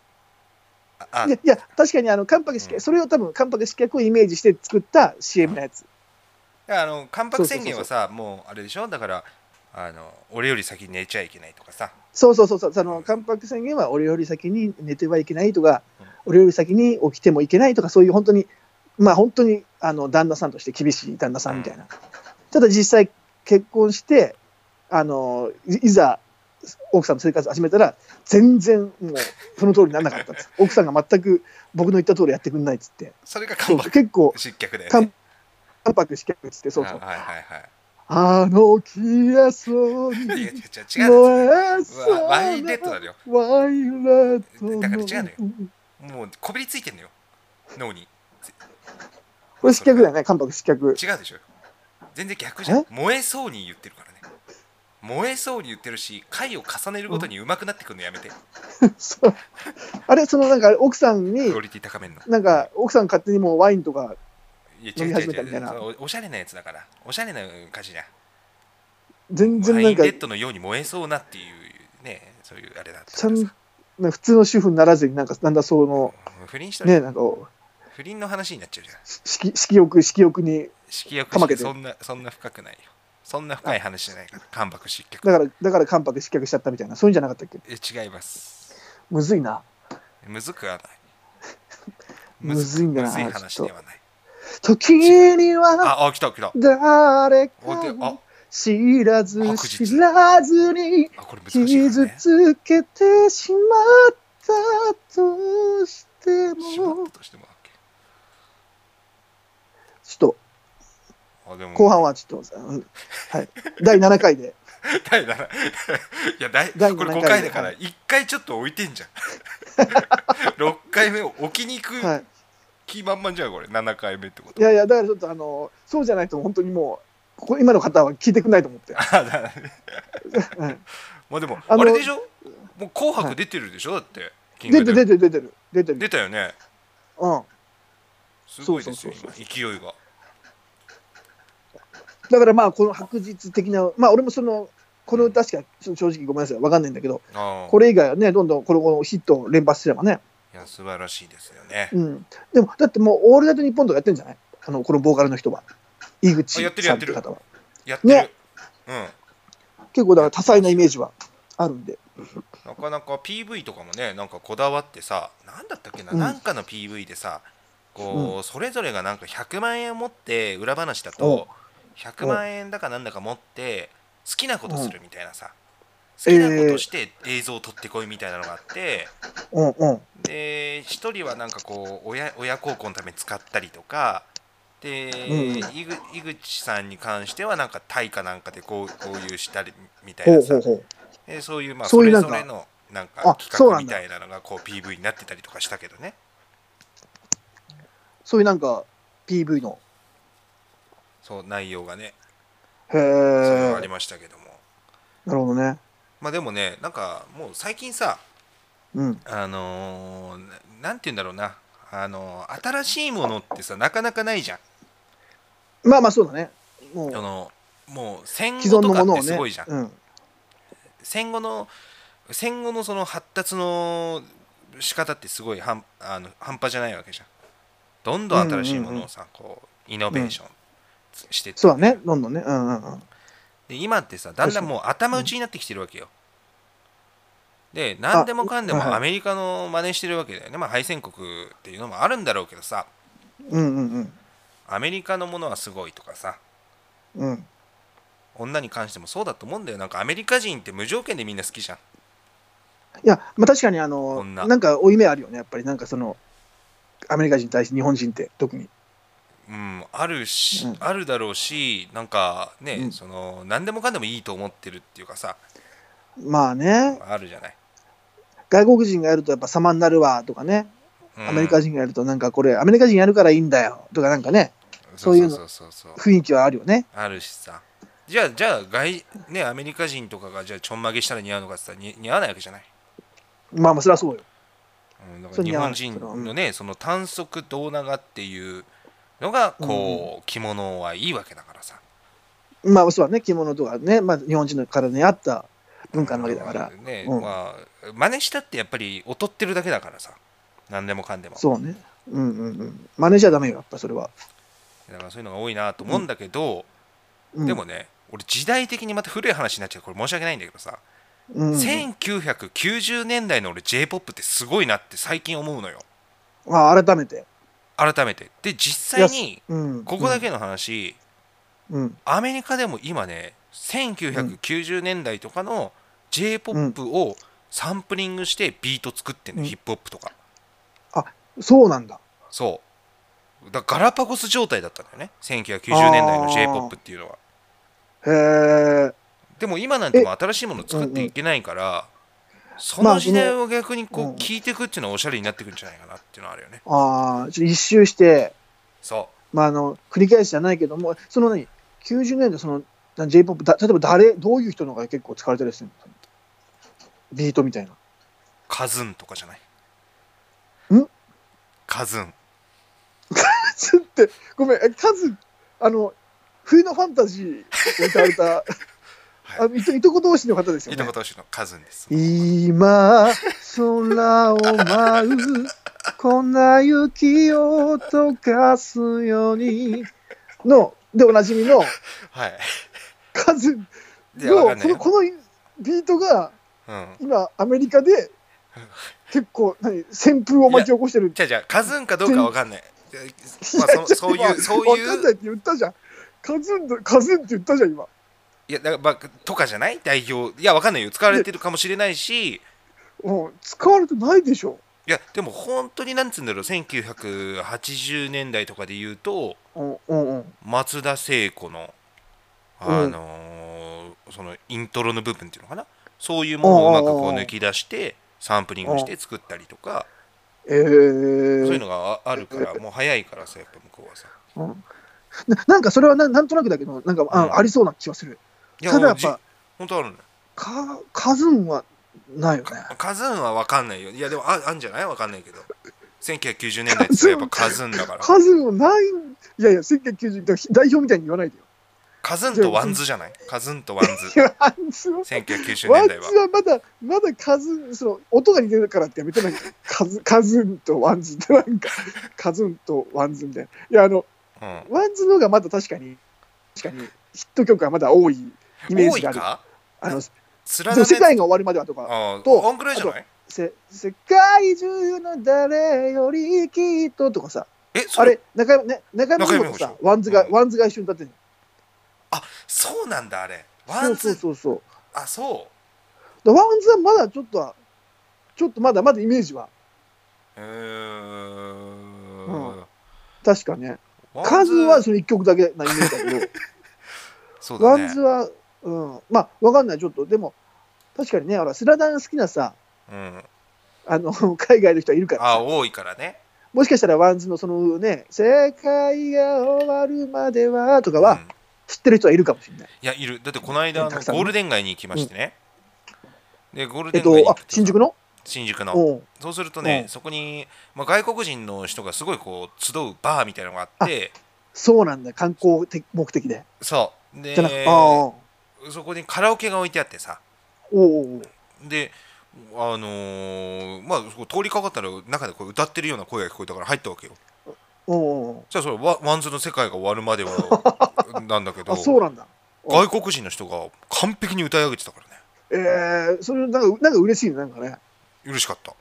ああいやいや確かにあの関白失脚、うんそれを多分関白失脚をイメージして作った CM のやつあの関白宣言はさもうあれでしょだからあの俺より先に寝ちゃいけないとかさそうそうそうそう、その関白宣言は俺より先に寝てはいけないとか、うん俺より先に起きてもいけないとか、そういう本当に、まあ本当にあの旦那さんとして厳しい旦那さんみたいな。ただ実際結婚して、あのいいざ奥さんと生活始めたら、全然もうその通りにならなかったんです。奥さんが全く僕の言った通りやってくんないっつって、それが関白結構失脚だよ関ね。関白失脚っつって、そうそう。はいはいはい。あの消えそうにいや違う違う違う。燃えそうなワインレッドだよ。ワインレッドだから違うのよ。もうこびりついてんのよ。脳にこれ失脚だよね、関白失脚。違うでしょ。全然逆じゃん。燃えそうに言ってるからね。燃えそうに言ってるし回を重ねるごとに上手くなってくるのやめて。そう。あれ、そのなんか奥さんにクオ、リティ高めんのなんか奥さん勝手にもうワインとか、いや飲み始めたみたいな。おおしゃれなやつだから。おしゃれな歌詞じゃん。全然なんかワインレッドのように燃えそうなっていうねそういうあれだったちゃん普通の主婦にならずに、なんかなんだその、不倫したらね、なんか不倫の話になっちゃうじゃん。色色欲、色欲に、色欲かまけて。そんなそんな深くないよ。そんな深い話じゃないから。関白失脚。だから、だから関白失脚しちゃったみたいな、そういうんじゃなかったっけ？え違います。むずいな。むずくはない。むずいんだなむずい話ではない。時にはああ来た来た。誰かあ。を知らず知らずに傷ね。つけてしまったとしてもだっけちょっとああでも後半はちょっと、うん。はい、第7回で。第7 いや第第これ7 5回だからは1回ちょっと置いてんじゃん。6回目を置きに行くはい、気満々じゃんこれ。7回目ってこと。いやいや、だからちょっとあの、そうじゃないと本当にもう、ここ今の方は聞いてくれないと思って。まあでもあれでしょ？もう「紅白」出てるでしょ？だって出て出てる出てる出てる。出たよね。うん。すごいですよ勢いがだからまあ、この白日的な、まあ俺もその、この歌しか正直ごめんなさい、わかんないんだけど、これ以外はね、どんどんこのヒットを連発すればね。いや素晴らしいですよね。うん。でも、だってもう、オールナイトニッポンとかやってんじゃない？あの、このボーカルの人は。井口あやってるさんって方は。やってる、ね。うん。結構だから多彩なイメージはあるんで。なかなか PV とかもねなんかこだわってさなんだったっけな、うん。なんかの PV でさこう、それぞれがなんか100万円を持って裏話だと100万円だかなんだか持って好きなことするみたいなさ、好きなことして映像を撮ってこいみたいなのがあって、うんうん。で一人はなんかこう親親孝行のために使ったりとかで、うん井口さんに関してはなんか対価なんかでこうこういうしたりみたいほなさ。でそういうまあそれぞれのなんか企画みたいなのがこう PV になってたりとかしたけどねそういうなんか PV の。そう内容がねへそれはありえ。ましたけどもなるほどね。まあでもねなんかもう最近さうん。あのーななんて言うんだろうなあのー新しいものってさなかなかないじゃんまあまあそうだね。もうあのもう戦後とかっのものをね。てすごいじゃん、うん。戦後の戦後のその発達の仕方ってすごい半あの半端じゃないわけじゃんどんどん新しいものをさ、こうイノベーションしてってそうだね。どんどんね。うんうんうん。で今ってさだんだんもう頭打ちになってきてるわけよ、で何でもかんではいはいもアメリカの真似してるわけだよね、まあ敗戦国っていうのもあるんだろうけどさうんうんうん。アメリカのものはすごいとかさうん。女に関してもそうだと思うんだよなんかアメリカ人って無条件でみんな好きじゃんいや、まあ確かにあの、女なんか負い目あるよね。やっぱりなんかその、アメリカ人に対して日本人って特に。うん、あるし、うん。あるだろうしなんかね、うん。その何でもかんでもいいと思ってるっていうかさ。まあね、あるじゃない、外国人がやるとやっぱ様になるわとかね、うん。アメリカ人がやるとなんかこれ、アメリカ人やるからいいんだよとかなんかね、そういうの。そうそうそうそう。雰囲気はあるよね。あるしさ。じゃあじゃあ外ねアメリカ人とかがじゃあちょんまげしたら似合うのかって言ったらに似合わないわけじゃない、まあまあそれはそうよ。うん、日本人のねその短足胴長っていうのがこう、着物はいいわけだからさ。まあそうだね、着物とかね、まあ日本人の体に合った文化なわけだから。ね、うん。まあ真似したってやっぱり劣ってるだけだからさ。何でもかんでも。そうね。うんうんうん。真似ちゃダメよ、やっぱそれは。だからそういうのが多いなと思うんだけど、うん、でもね俺時代的にまた古い話になっちゃう。これ申し訳ないんだけどさ、うん、1990年代の俺 j p o p ってすごいなって最近思うのよ。まあ改めて。改めて。で実際にうん、ここだけの話、うん。アメリカでも今ね1990年代とかの j p o p をサンプリングしてビート作ってんの、うん。ヒップホップとか。そうなんだ。そう。だガラパゴス状態だったんだよね。1990年代の j p o p っていうのは。へえ。でも今なんてもう新しいもの作っていけないから、そまあの時代を逆にこう聞いていくっていうのはおしゃれになってくるんじゃないかなっていうのはあるよね。ああ、ちょっと一周して、そまああの、繰り返しじゃないけども、その何、90年代、その、な J-POP、だ例えば誰、どういう人のが結構使われたりするのビートみたいな。うカズンとかじゃない？ん？カズン。ちょっと、ごめん、え数、あの、冬のファンタジーを歌われた、あのいといとこ同士の方ですよねいとこ。同士のカズンです。今、空を舞う、粉雪を溶かすように、の、で、おなじみの、はい。数で、わの。このこのビートが、うん。今、アメリカで、結構、何、旋風を巻き起こしてる。じゃあじゃあカズンかどうかわかんない。まあ、そそういう、そういう、わかんないって言ったじゃん。カズンと、カズンって言ったじゃん、今。いや、だからまあ、とかじゃない？代表。いや、わかんないよ。使われてるかもしれないし、もう、使われてないでしょ。いやでも本当になんつうんだろう。1980年代とかで言うとうんうんうん。松田聖子のあのーそのイントロの部分っていうのかな？そういうものをうまくこう抜き出してサンプリングして作ったりとか。えー、そういうのがああるからもう早いからさやっぱ向こうはさ。うん。ななんかそれはななんとなくだけど、なんか、あうん。ありそうな気はする。ただやっぱ、本当あるのよ。かカズンはないよね。カズンは分かんないよ。いやでもああんじゃない？分かんないけど。1990年代ってやっぱカズンだから。カズンはない、いやいや、1990年代表みたいに言わないでよ。カズンと WANDSじゃない？カズンと WANDS。WANDSは、1990WANDS年代は。はまだ、まだカズン、その、音が似てるからってやめてないカズカズンと WANDSってなんか、カズンと WANDSみたいな。いや、あの、うん。 WANDSの方がまだ確かに、確かに、ヒット曲はまだ多いイメージがある。あの、世界が終わるまではとか、ああとこんくらいじゃない？せ世界中の誰よりきっととかさ、えあれ、中山、ね、中山美さ WANDSが、うん。 WANDSが一緒に歌ってんの。そうなんだあれ。ワンそうそうズそうそう。あそう。だ WANDSはまだちょっとは、ちょっとまだまだイメージは、うー。うん。ん確かね。 WANDS？カズはその一曲だけなイメージだけど、そうだ WANDSねは、うん、まあ、わかんない、ちょっと、でも、確かにね、ほら、スラダン好きなさ、うん。あの、海外の人はいるからさ、あ多いからね。もしかしたら WANDSのそのね、世界が終わるまではとかはうん。知ってる人はいるかもしれない。いやいる。だってこの間ね。ゴールデン街に行きましてね。でゴールデン街に行く、と新宿の？新宿の。そうするとうん。ねそこにまあ外国人の人がすごいこう集うバーみたいなのがあって。そうなんだ、観光的目的で。そう。でそこにカラオケが置いてあってさ。であのーまあ通りかかったら中でこう歌ってるような声が聞こえたから入ったわけよ。じゃあそれワワンズの世界が終わるまでは なんだけどあ、そうなんだ。外国人の人が完璧に歌い上げてたからね。えー、それなんか、なんか嬉しいね、なんかね。嬉しかった。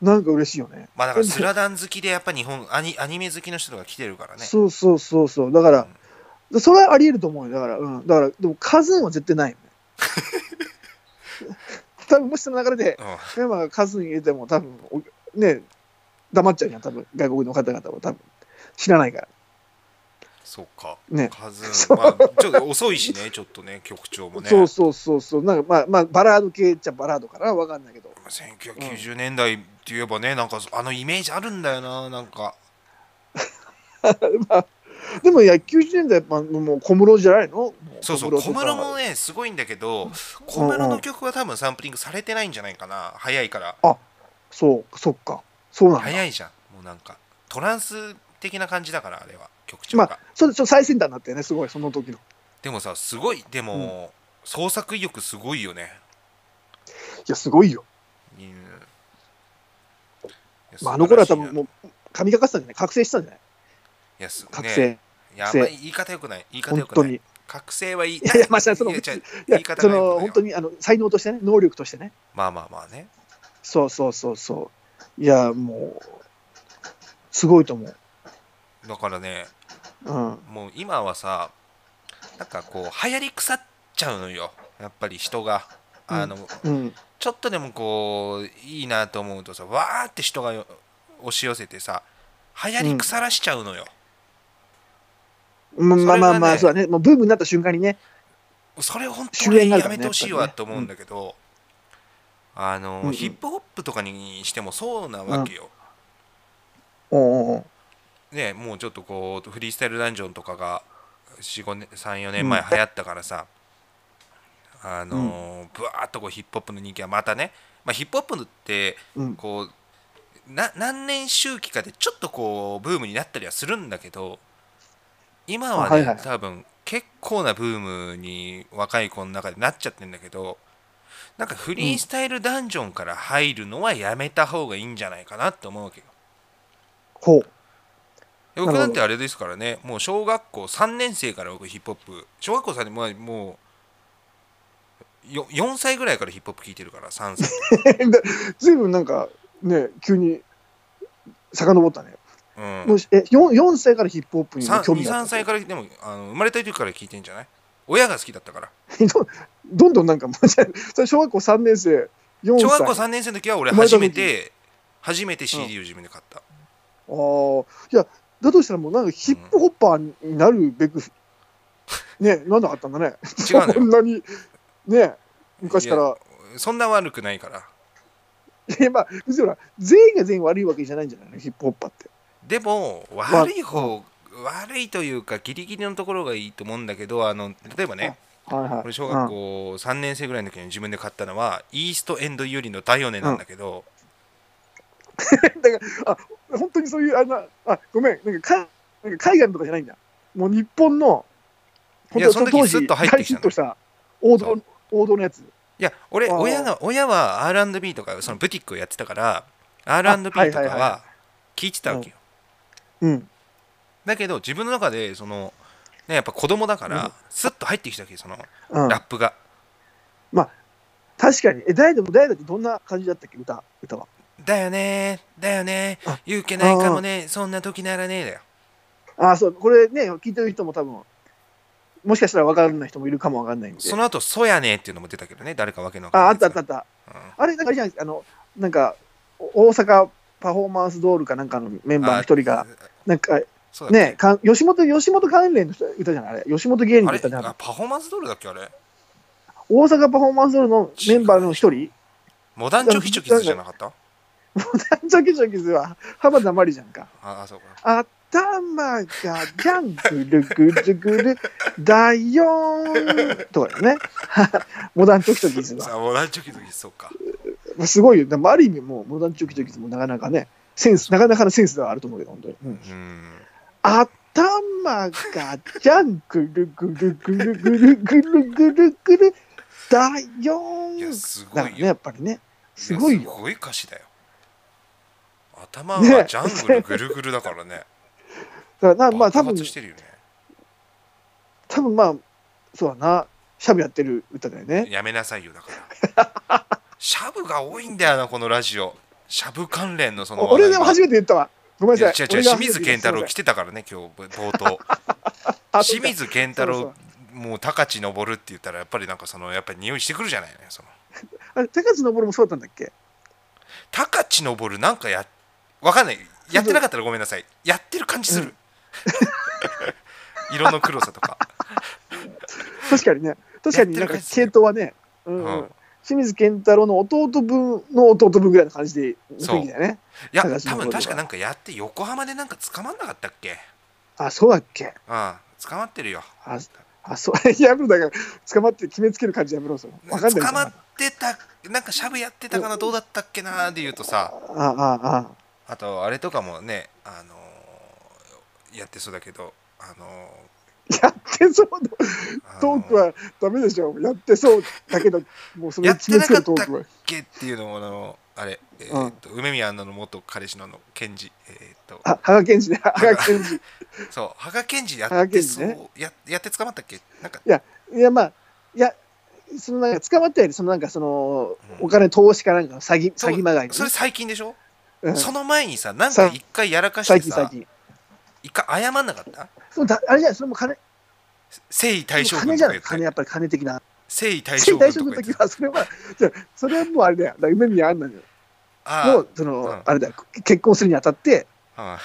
なんか嬉しいよね。まあだからスラダン好きでやっぱ日本アニアニメ好きの人が来てるからね。そうそうそうそう。だから、それはあり得ると思うよ。だから、うん。だから、でも、カズンは絶対ないよね。多分もしその流れで、うん山がカズン入れても、多分おね、黙っちゃうじゃん、多分外国の方々は多分知らないから。そうかね。カズン、まあ、ちょっと遅いしねちょっとね曲調もねそうそうそうそう。なんか、まあ、まあ、バラード系っちゃバラードかな、わかんないけど。1990年代って言えばねなんかあのイメージあるんだよななんかまあ、でも、いや、90年代、まあ、もう小室じゃないの？もそうそう小室もねすごいんだけど小室の曲は多分サンプリングされてないんじゃないかな。早いから。そう、そっか。そうなんだ。早いじゃん。もうなんかトランス的な感じだからあれは。曲調が、まあ、それちょ最先端になったよね、すごい、その時の。でもさすごいでも、創作意欲すごいよね。いや、すごいよ。うん。まあ、あの頃は多分もう、神がかってたんじゃない？覚醒したんじゃない？いやす覚醒。ねいやあん覚醒まり言い方よくない言い方本よくない。覚醒はいいいやいや、まあ、その、いやその、本当に、あの、才能としてね、能力としてね。まあまあまあねそうそうそうそう。いや、もう、すごいと思う。だからねうん。もう今はさなんかこう流行り腐っちゃうのよやっぱり人があの、うん。ちょっとでもこういいなと思うとさわーって人がよ押し寄せてさ流行り腐らしちゃうのよ、まそれがねまあまあまあ、そうだね。もうブームになった瞬間にね。それ本当にやめてほしいわと思うんだけど、あの、ヒップホップとかにしてもそうなわけよ、ねもうちょっとこうフリースタイルダンジョンとかが34年34年前流行ったからさ、あのーぶわーっとこうヒップホップの人気はまたね、まあ、ヒップホップってうん。こうな何年周期かでちょっとこうブームになったりはするんだけど今はね、あはいはい多分結構なブームに若い子の中でなっちゃってんだけどなんかフリースタイルダンジョンから入るのはやめた方がいいんじゃないかなって思うわけよ。ほう。で僕なんてあれですからねもう小学校3年生から僕ヒップホップ小学校3年前もうよ4歳ぐらいからヒップホップ聞いてるから3歳、ずいぶんなんか、ね、急に遡ったね。うんもうえ 4, 4歳からヒップホップに興味があ23った。歳からでもあの生まれた時から聞いてんじゃない？親が好きだったからどどんどんなんかもう、じゃあそれ小学校3年生、4歳。小学校3年生の時は俺初めて初めて CD を自分で買った、ああ、いや、だとしたらもうなんかヒップホッパーになるべく、ね、なんなかったんだね。違うのよそんなに、ね、昔から。そんな悪くないからいや、まあ、全員が全員悪いわけじゃないんじゃないの、ヒップホッパーって。でも悪い方、悪いというかギリギリのところがいいと思うんだけどあの例えばねはいはい。俺小学校3年生ぐらいの時に自分で買ったのはイーストエンドユリのダイオネなんだけど、うん。だから、あ、本当にそういう、あの、あ、ごめん、なんかかなんか海外のとかじゃないんだ。もう日本の、いやその時スッと入ってきたの。した王そ道、王道のやつ。いや俺親が親は R&B とかそのブティックをやってたから R&B とかは聞いてたわけよ、うん。だけど自分の中でその、ね、やっぱ子供だかうん。らスッと入ってきたわけそのうん。ラップが、確かに。え、誰でも誰だってどんな感じだったっけ、歌、歌は。だよねだよね。あ。言うけないかもね。そんな時ならねだよ。あ、そう、これね、聞いてる人も多分、もしかしたら分からない人もいるかも分かんないんで。その後そやねっていうのも出たけどね。誰かわけのわあ、あったあったあった。やつあれ、なんかあれじゃないあの、なんか、お大阪パフォーマンスドールかなんかのメンバーの一人が、あなんか、ね、か吉本、吉本関連の人歌じゃない？あれ、吉本芸人の歌じゃない？あパフォーマンスドールだっけあれ？大阪パフォーマンスドールのメンバーの一人、モダンチョキチョキズじゃなかった？チョキチョキズは浜田真理じゃんか。ああそうか。頭がジャングルぐるぐるだよーんとかね。モダンチョキチョキズは。モダンチョキチョキズそうかすごいよ。でもある意味もうモダンチョキチョキズもなかなかね、センス、なかなかのセンスではあると思うけど、本当に。うんうん頭がジャングルぐるぐるぐるぐるぐるぐるだよいやーん。すごいよね、やっぱりね、すごいよ。やすごい歌詞だよ頭はジャングルぐるぐるだからねだからなまあ多分してるよね多分まあ、そうだな、シャブやってる歌だよね。やめなさいよだからシャブが多いんだよなこのラジオ。シャブ関連のその俺でも初めて言ったわ。ごめんいなさい。や違う違う清水健太郎来てたからね今日冒頭。た清水健太郎もう高知登るって言ったらやっぱりなんかそのやっぱり匂いしてくるじゃないのよその。あれ、高知登もそうだったんだっけ？高知登るなんかやわかんない。やってなかったらごめんなさい。やってる感じする、色の黒さとか。確かにね。確かになんか系統はね、うんうん。うん清水健太郎の弟分の弟分ぐらいの感じで雰囲気だよね。いや多分確かなんかやって横浜でなんか捕まんなかったっけ？あ、そうだっけ？ああ捕まってるよ。あ、あそう、やめろだから、捕まって決めつける感じやめろ、それ。わかんない捕まってたなんかシャブやってたかなどうだったっけなで言うとさ。ああ、あ。あ。あとあれとかもねあのーやってそうだけどあの やってそうのトークはダメでしょ。やってそうだけど、もうそれやってなかったっるトークは。けっていうのもあのあれ、えーっと梅宮アンナの元彼氏のあのケンジ。えーっとあ、羽賀健二ね。羽賀健二。そう羽賀健二やってそう、ね。ややって捕まったっけ？なんか。いや、まあ、いや、そのなんか捕まったより、そのなんかその、うん。お金投資かなんかの詐欺、詐欺まがいそれ最近でしょ、うん。その前にさなんか一回やらかしてさ。一回謝んなかった？そうだあれじゃない、それも金、征夷大将金じゃない、金やっぱり金的な。征夷大大将軍将とか言っての時は、それは、じゃあそれはもうあれだよ、だから梅宮アンナの、あもうその、うん。あれだよ、結婚するにあたって、あ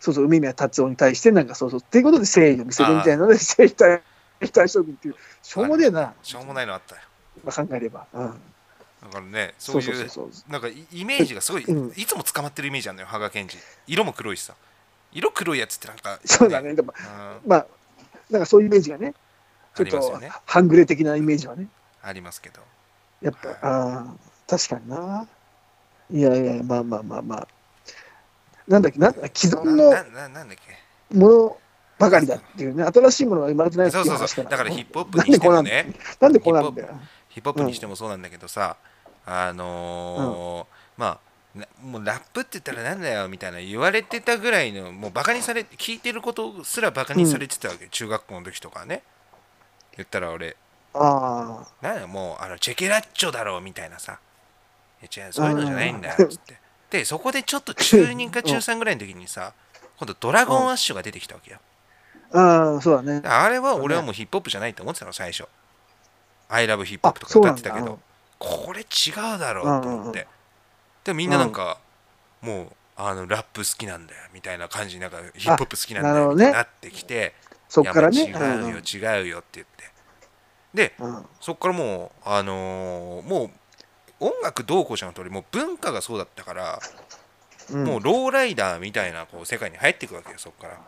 そうそう、梅宮達夫に対して、なんかそうそう、っていうことで誠意を見せるみたいなので、征夷大大将軍っていう、しょうもねえな、しょうもないのあったよ。まあ、考えれば。うん、だからねそそうういそう。なんかイイメージがすごい、うん。いつも捕まってるイメージあるのよ羽賀健二。色も黒いしさ色黒いやつってなんか、そうだね、でも、うん。まあ、なんかそういうイメージがね、ちょっとね。半グレ的なイメージはね。ありますけど。やっぱ、はい。ああ、確かにな。いやいや、まあまあまあまあ。なんだっけ、なんだ既存のものばかりだっていうね、新しいものが生まれてないってそいうう話かそう。そうだからヒップホップにしてでこうなんだもねなんでこうなんだよ。ヒップホップにしてもそうなんだけどさ、あのーまあなもうラップって言ったらなんだよみたいな言われてたぐらいのもうバカにされ聞いてることすらバカにされてたわけ、中学校の時とかね。言ったら俺。あなんだよもうあのチェケラッチョだろうみたいなさ。違うそういうのじゃないんだよつって。でそこでちょっと中2か中3ぐらいの時にさ今度ドラゴンアッシュが出てきたわけよ。あ、ああ、そうだね。あれは俺はもうヒップホップじゃないと思ってたの最初。I love ヒップホップとか歌ってたけど。これ違うだろうと思ってでもみんななんかもうあのラップ好きなんだよみたいな感じになんかヒップホップ好きなんだよみたいになってきて、そっからね。違うよ、違うよって言って。でうん。うんそっからもうあのーもう音楽どうこうじゃなくてもう文化がそうだったから、うん。もうローライダーみたいなこう世界に入っていくわけよそっから。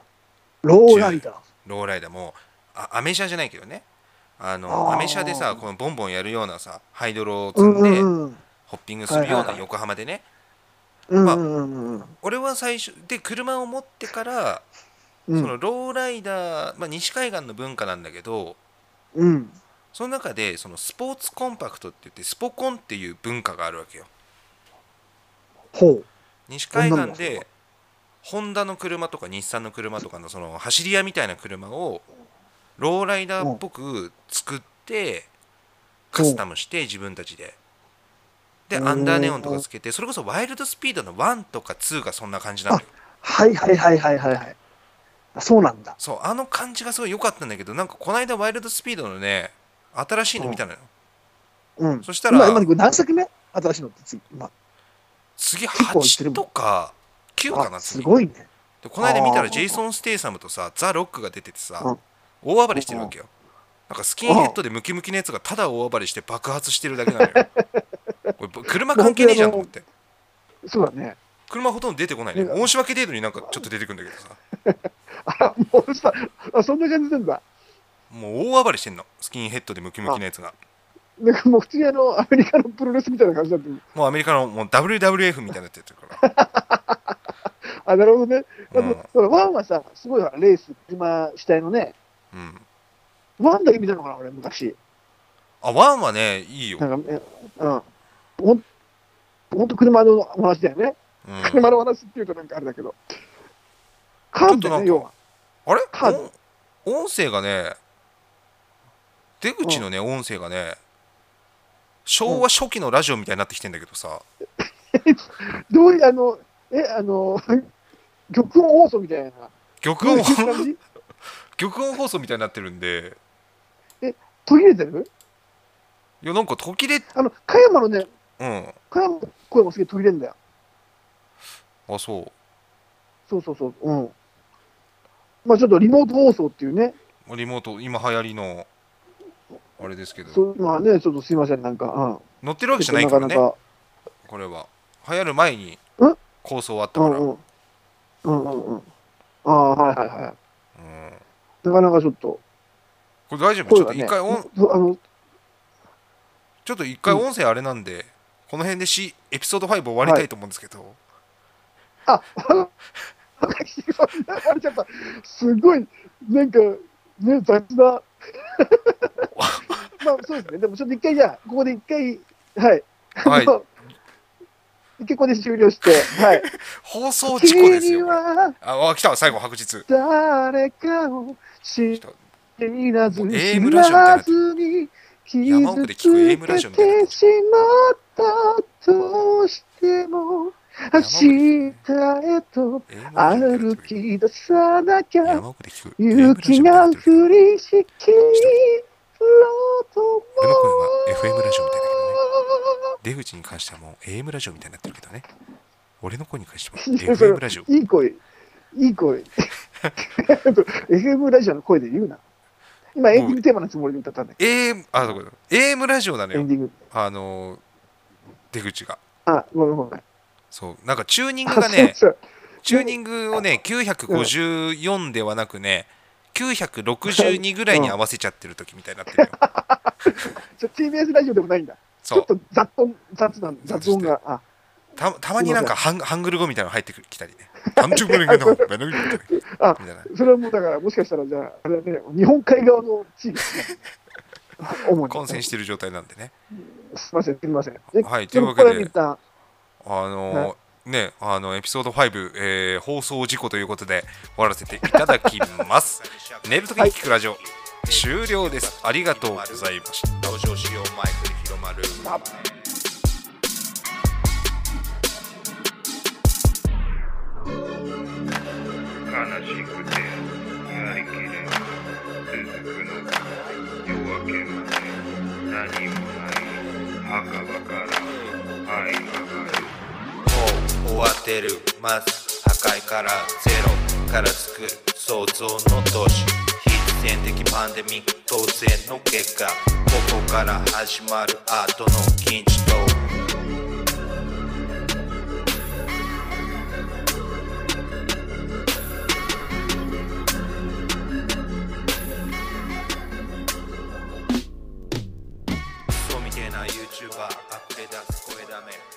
ローライダー。ローライダー。もあアメ車じゃないけどね。あのアメ車でさこのボンボンやるようなさハイドロをうん積んで、うんうん。ホッピングするような横浜でね、うんまあ俺は最初で車を持ってから、うん。そのローライダー、まあ、西海岸の文化なんだけどうん。その中でそのスポーツコンパクトって言ってスポコンっていう文化があるわけよ。ほう。西海岸でホンダの車とか日産の車とかのその走り屋みたいな車をローライダーっぽく作ってカスタムして自分たちででうん。アンダーネオンとかつけてそれこそワイルドスピードの1とか2がそんな感じなのよ。はいはいはいはいはいはい。あそうなんだ。そうあの感じがすごい良かったんだけどなんかこの間ワイルドスピードのね新しいの見たのよ。うん。そしたら今、今これ何作目？新しいのって次。今。次結構いってる8もん。とか9かなあ、す次ごいね。でこの間見たらジェイソン・ステイサムとさザ・ロックが出ててさうん。大暴れしてるわけよ。なんかスキンヘッドでムキムキのやつがただ大暴れして爆発してるだけなのよ これ車関係ねえじゃんと思ってそうだね。車ほとんど出てこないねね申し訳程度になんかちょっと出てくるんだけどさ あ、もうさ、あそんな感じなんだ。もう大暴れしてんのスキンヘッドでムキムキのやつがなんかもう普通にあの、アメリカのプロレスみたいな感じだって。もうアメリカのもう WWF みたいになってるから あ、なるほどね。あうんの、ほらワンはさ、すごいレース、車主体のね、うんワンだけ見たのかな、俺、昔。あワンはねいいよ、なんか、えうん。ほんほんと車のお話だよね。うん、車のお話っていうとなんかあれだけど。カーブだよ要は。あれ？カード。お音声がね出口のね、音声がね昭和初期のラジオみたいになってきてんだけどさ、どういう、あの、え、あの、玉音放送みたいな。玉音玉音放送みたいになってるんで。途切れてる？いやなんか途切れあの、加山のね、うん声もすげえ途切れんだよ。あそうそうそうそう。うん。まあちょっとリモート放送っていうね、リモート今流行りのあれですけどそうまあね、ちょっとすいません、なんか、うん。乗ってるわけじゃないからねなかこれは流行る前にん？構想あったなか、から、うんうん。うんうんうん。ああ、はいはいはい。うんなかなかちょっと、これ大丈夫？ちょっと声がね、一回音そうあの、ちょっと一回音声あれなんで、この辺でしエピソード5終わりたいと思うんですけど、あ、あの、あれちゃった。すごい、なんか、ね、雑だ。まあ、そうですね。でも、ちょっと一回じゃあ、ここで一回、はい。はいあの一回ここで終了して、はい。放送事故ですよああ来た最後白日誰かを知らず知らずに傷つけてしまったとしても明日へと歩き出さなきゃ雪が降りしきろうと俺の声は FM ラジオみたいだけどね。出口に関してはもう AM ラジオみたいになってるけどね。俺の声に関しては FM ラジオ。いい声、いい声。FM ラジオの声。で言うな。今、エンディングテーマのつもりで歌ったんだけ AM あそうか AM ラジオなのど、エンよディング。あのー出口があ、ごめんごめん。そうなんかチューニングあがねチューニングをね954ではなくね962ぐらいに合わせちゃってる時みたいになってるよ TBS ラジオでもないんだ。ちょっと雑音、雑雑音が。あ、たたまになんかハンハングル語みたいなの入ってきたりね。あそれはもうだから、もしかしたらじゃあ、あれだね、日本海側の地域ね。主に。混戦してる状態なんでね。すみません、すみません。ではいというわけであのーね、あのエピソード5、えー放送事故ということで終わらせていただきます。寝るときに聞くラジオ、終了です。ありがとうございました。登場しようマイクに広まる。悲しくてやりきれず続くのが夜明けまで何もない墓場から灰がかるもう終わってるまず破壊からゼロから作る創造の都市必然的パンデミック当然の結果ここから始まるアートの禁止とクソみ